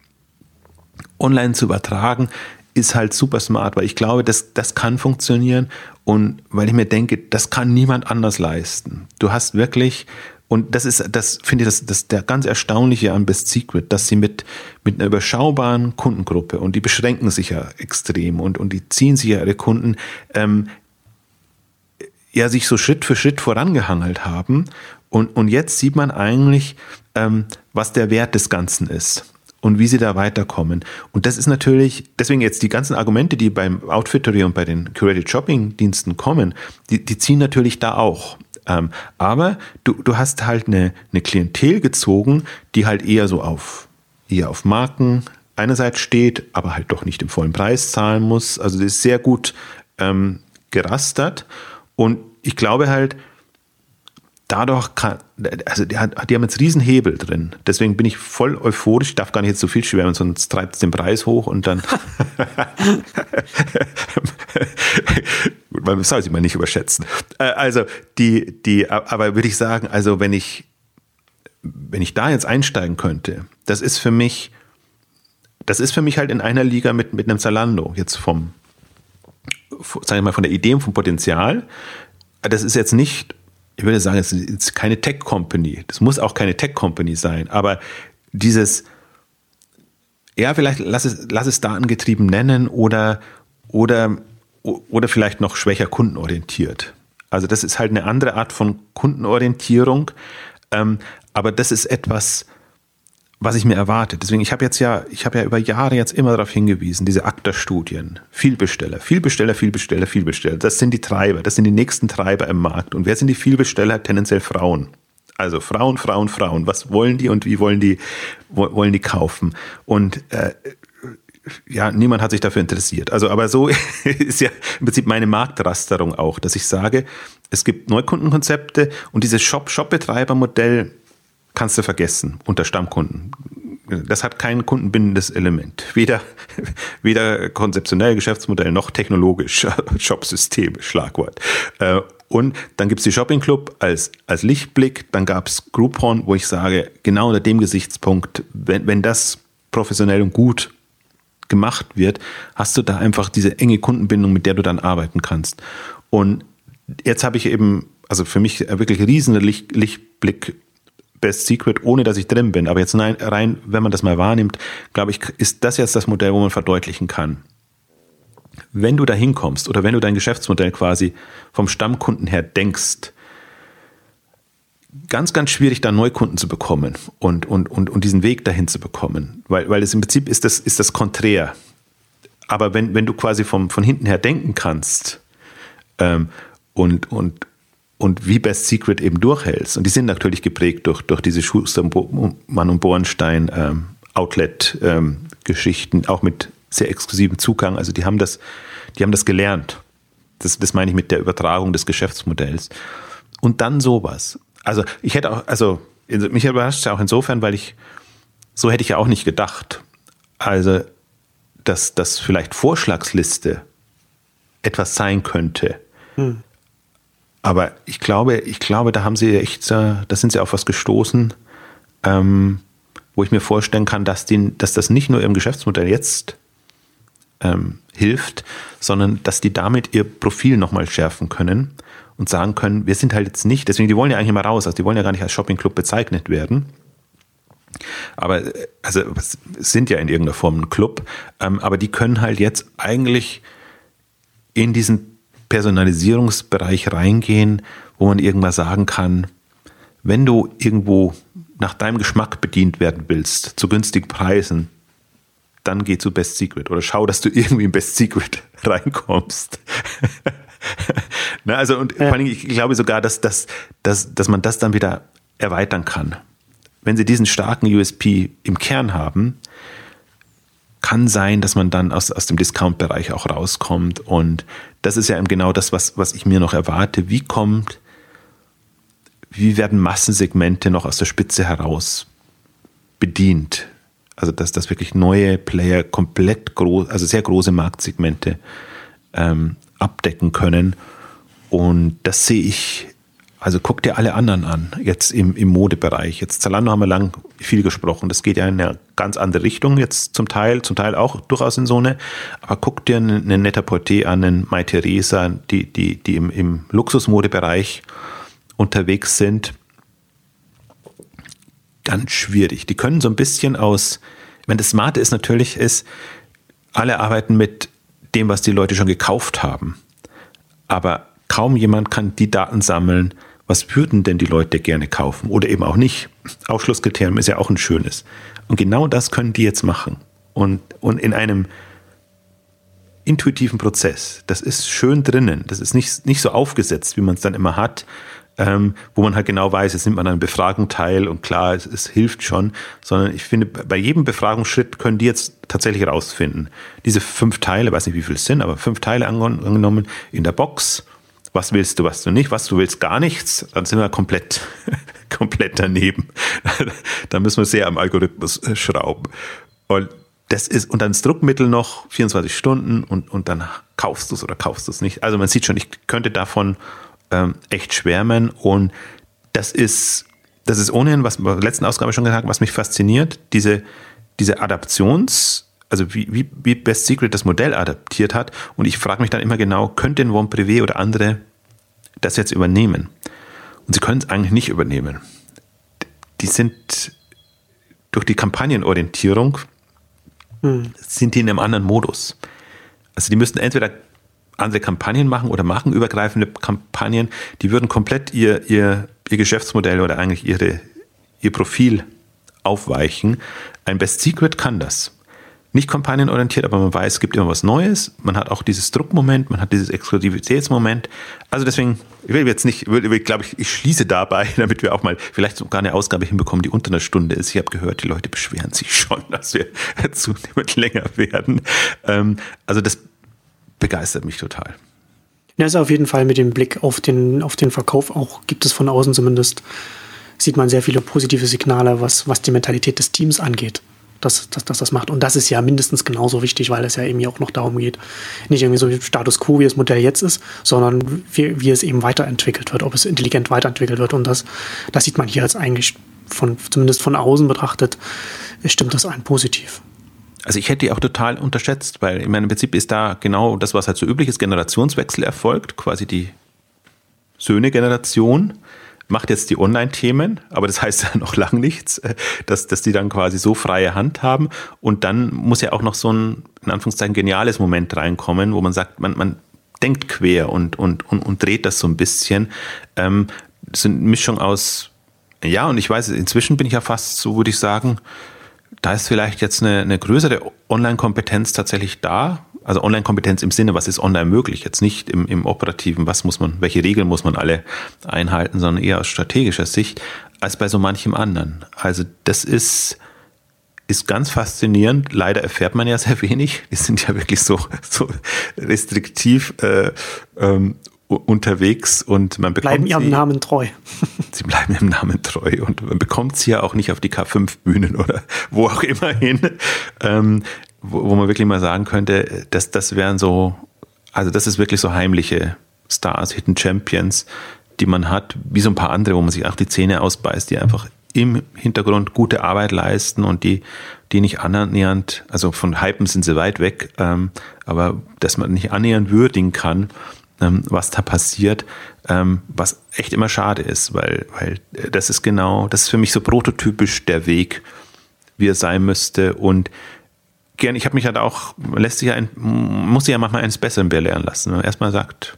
online zu übertragen, ist halt super smart, weil ich glaube, das, das kann funktionieren und weil ich mir denke, das kann niemand anders leisten. Du hast wirklich und das ist, das finde ich, das, das der ganz erstaunliche an Best Secret, dass sie mit, mit einer überschaubaren Kundengruppe und die beschränken sich ja extrem und, und die ziehen sich ja ihre Kunden, ähm, ja, sich so Schritt für Schritt vorangehangelt haben. Und, und jetzt sieht man eigentlich, ähm, was der Wert des Ganzen ist und wie sie da weiterkommen. Und das ist natürlich, deswegen jetzt die ganzen Argumente, die beim Outfittery und bei den Curated Shopping Diensten kommen, die, die ziehen natürlich da auch. Ähm, aber du, du hast halt eine, eine Klientel gezogen, die halt eher so auf, eher auf Marken einerseits steht, aber halt doch nicht im vollen Preis zahlen muss. Also das ist sehr gut ähm, gerastert. Und ich glaube halt, dadurch kann, also die, hat, die haben jetzt riesen Hebel drin. Deswegen bin ich voll euphorisch, ich darf gar nicht jetzt so viel schwärmen, sonst treibt es den Preis hoch und dann [laughs] man soll sie mal nicht überschätzen. Äh, also die, die, aber würde ich sagen, also wenn ich, wenn ich da jetzt einsteigen könnte, das ist für mich, das ist für mich halt in einer Liga mit, mit einem Zalando, jetzt vom, sag ich mal, von der Idee und vom Potenzial. Das ist jetzt nicht ich würde sagen, es ist keine Tech-Company. Das muss auch keine Tech-Company sein. Aber dieses, ja, vielleicht lass es, lass es datengetrieben nennen oder, oder, oder vielleicht noch schwächer kundenorientiert. Also das ist halt eine andere Art von Kundenorientierung. Ähm, aber das ist etwas, was ich mir erwarte. Deswegen, ich habe jetzt ja, ich habe ja über Jahre jetzt immer darauf hingewiesen, diese ACTA-Studien, Vielbesteller, Vielbesteller, Vielbesteller, Vielbesteller, das sind die Treiber, das sind die nächsten Treiber im Markt. Und wer sind die Vielbesteller? Tendenziell Frauen. Also Frauen, Frauen, Frauen. Was wollen die und wie wollen die, wollen die kaufen? Und äh, ja, niemand hat sich dafür interessiert. Also, aber so [laughs] ist ja im Prinzip meine Marktrasterung auch, dass ich sage, es gibt Neukundenkonzepte und dieses Shop-Shop-Betreiber-Modell kannst du vergessen unter Stammkunden. Das hat kein kundenbindendes Element. Weder, [laughs] weder konzeptionell Geschäftsmodell noch technologisch [laughs] Shopsystem, Schlagwort. Äh, und dann gibt's die Shopping Club als, als Lichtblick. Dann gab's Groupon, wo ich sage, genau unter dem Gesichtspunkt, wenn, wenn das professionell und gut gemacht wird, hast du da einfach diese enge Kundenbindung, mit der du dann arbeiten kannst. Und jetzt habe ich eben, also für mich wirklich riesen Licht, Lichtblick Best Secret, ohne dass ich drin bin. Aber jetzt rein, wenn man das mal wahrnimmt, glaube ich, ist das jetzt das Modell, wo man verdeutlichen kann. Wenn du da hinkommst oder wenn du dein Geschäftsmodell quasi vom Stammkunden her denkst, ganz, ganz schwierig, da Neukunden zu bekommen und, und, und, und diesen Weg dahin zu bekommen. Weil, weil es im Prinzip ist das, ist das konträr. Aber wenn, wenn du quasi vom, von hinten her denken kannst ähm, und, und, und wie Best Secret eben durchhältst. Und die sind natürlich geprägt durch, durch diese Schustermann und Bornstein ähm, Outlet-Geschichten, ähm, auch mit sehr exklusivem Zugang. Also die haben das, die haben das gelernt. Das, das meine ich mit der Übertragung des Geschäftsmodells. Und dann sowas. Also ich hätte auch, also mich überrascht es ja auch insofern, weil ich, so hätte ich ja auch nicht gedacht. Also, dass das vielleicht Vorschlagsliste etwas sein könnte. Hm. Aber ich glaube, ich glaube, da haben sie echt, da sind sie auf was gestoßen, ähm, wo ich mir vorstellen kann, dass, die, dass das nicht nur ihrem Geschäftsmodell jetzt ähm, hilft, sondern dass die damit ihr Profil nochmal schärfen können und sagen können, wir sind halt jetzt nicht, deswegen, die wollen ja eigentlich immer raus, also die wollen ja gar nicht als Shoppingclub bezeichnet werden. Aber also sind ja in irgendeiner Form ein Club, ähm, aber die können halt jetzt eigentlich in diesen Personalisierungsbereich reingehen, wo man irgendwann sagen kann, wenn du irgendwo nach deinem Geschmack bedient werden willst, zu günstigen Preisen, dann geh zu Best Secret oder schau, dass du irgendwie in Best Secret [laughs] reinkommst. [laughs] Na, also und ja. vor allem, ich glaube sogar, dass, dass, dass, dass man das dann wieder erweitern kann. Wenn sie diesen starken USP im Kern haben, kann sein, dass man dann aus, aus dem Discount-Bereich auch rauskommt. Und das ist ja eben genau das, was, was ich mir noch erwarte. Wie kommt, wie werden Massensegmente noch aus der Spitze heraus bedient? Also, dass das wirklich neue Player komplett groß, also sehr große Marktsegmente ähm, abdecken können. Und das sehe ich also guck dir alle anderen an, jetzt im, im Modebereich. Jetzt Zalando haben wir lang viel gesprochen. Das geht ja in eine ganz andere Richtung jetzt zum Teil, zum Teil auch durchaus in so eine. Aber guck dir einen, einen Netta Porté an, einen Mai Theresa, die, die, die im, im Luxusmodebereich unterwegs sind. ganz schwierig. Die können so ein bisschen aus, meine, das Smarte ist natürlich, ist, alle arbeiten mit dem, was die Leute schon gekauft haben. Aber kaum jemand kann die Daten sammeln, was würden denn die Leute gerne kaufen oder eben auch nicht. Ausschlusskriterium ist ja auch ein schönes. Und genau das können die jetzt machen. Und, und in einem intuitiven Prozess. Das ist schön drinnen. Das ist nicht, nicht so aufgesetzt, wie man es dann immer hat, ähm, wo man halt genau weiß, jetzt nimmt man an einer Befragung teil und klar, es, es, hilft schon, sondern ich finde, bei jedem Befragungsschritt können die jetzt tatsächlich rausfinden. Diese fünf Teile, weiß nicht, wie viel es sind, aber fünf Teile angenommen in der Box. Was willst du, was du nicht, was du willst, gar nichts, dann sind wir komplett, [laughs] komplett daneben. [laughs] da müssen wir sehr am Algorithmus äh, schrauben. Und das ist, und dann das Druckmittel noch 24 Stunden und, und dann kaufst du es oder kaufst du es nicht. Also man sieht schon, ich könnte davon ähm, echt schwärmen und das ist, das ist ohnehin, was wir in der letzten Ausgabe schon gesagt was mich fasziniert, diese, diese Adaptions, also wie, wie, wie Best Secret das Modell adaptiert hat und ich frage mich dann immer genau, könnte ein One Privé oder andere das jetzt übernehmen? Und sie können es eigentlich nicht übernehmen. Die sind durch die Kampagnenorientierung hm. sind die in einem anderen Modus. Also die müssten entweder andere Kampagnen machen oder machen übergreifende Kampagnen, die würden komplett ihr, ihr, ihr Geschäftsmodell oder eigentlich ihre, ihr Profil aufweichen. Ein Best Secret kann das nicht kampagnenorientiert, aber man weiß, es gibt immer was Neues. Man hat auch dieses Druckmoment, man hat dieses Exklusivitätsmoment. Also deswegen, ich will jetzt nicht, ich glaube ich, ich schließe dabei, [laughs] damit wir auch mal vielleicht sogar eine Ausgabe hinbekommen, die unter einer Stunde ist. Ich habe gehört, die Leute beschweren sich [laughs] schon, dass wir [laughs] zunehmend länger werden. Ähm, also das begeistert mich total. Ja, ist auf jeden Fall mit dem Blick auf den, auf den Verkauf auch, gibt es von außen zumindest, sieht man sehr viele positive Signale, was, was die Mentalität des Teams angeht dass, dass, dass das macht. Und das ist ja mindestens genauso wichtig, weil es ja eben auch noch darum geht, nicht irgendwie so Status quo, wie das Modell jetzt ist, sondern wie, wie es eben weiterentwickelt wird, ob es intelligent weiterentwickelt wird. Und das, das sieht man hier jetzt eigentlich von, zumindest von außen betrachtet, stimmt das ein positiv. Also ich hätte die auch total unterschätzt, weil in meinem Prinzip ist da genau das, was halt so üblich ist, Generationswechsel erfolgt, quasi die Söhne-Generation macht jetzt die Online-Themen, aber das heißt [laughs] ja noch lang nichts, äh, dass, dass die dann quasi so freie Hand haben. Und dann muss ja auch noch so ein, in Anführungszeichen, geniales Moment reinkommen, wo man sagt, man, man denkt quer und, und, und, und dreht das so ein bisschen. Ähm, das ist eine Mischung aus, ja, und ich weiß, inzwischen bin ich ja fast, so würde ich sagen, da ist vielleicht jetzt eine, eine größere Online-Kompetenz tatsächlich da, also Online-Kompetenz im Sinne, was ist online möglich? Jetzt nicht im, im Operativen, was muss man, welche Regeln muss man alle einhalten, sondern eher aus strategischer Sicht, als bei so manchem anderen. Also das ist, ist ganz faszinierend. Leider erfährt man ja sehr wenig. Die sind ja wirklich so, so restriktiv äh, ähm, unterwegs und man bekommt bleiben ihrem sie, Namen treu. [laughs] sie bleiben ihrem Namen treu und man bekommt sie ja auch nicht auf die K5-Bühnen oder wo auch immer hin. Ähm, wo, wo man wirklich mal sagen könnte, dass das wären so, also das ist wirklich so heimliche Stars, Hidden Champions, die man hat, wie so ein paar andere, wo man sich auch die Zähne ausbeißt, die einfach im Hintergrund gute Arbeit leisten und die, die nicht annähernd, also von Hypen sind sie weit weg, ähm, aber dass man nicht annähernd würdigen kann, ähm, was da passiert, ähm, was echt immer schade ist, weil, weil das ist genau, das ist für mich so prototypisch der Weg, wie er sein müsste und gern, ich habe mich halt auch, lässt sich ja ein, muss sich ja manchmal eines Besseren belehren lassen. Wenn man erstmal sagt,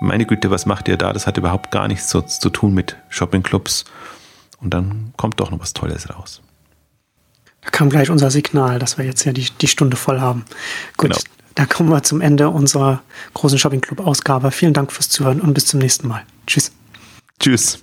meine Güte, was macht ihr da? Das hat überhaupt gar nichts zu, zu tun mit Shoppingclubs. Und dann kommt doch noch was Tolles raus. Da kam gleich unser Signal, dass wir jetzt ja die, die Stunde voll haben. Gut, genau. da kommen wir zum Ende unserer großen Shoppingclub-Ausgabe. Vielen Dank fürs Zuhören und bis zum nächsten Mal. Tschüss. Tschüss.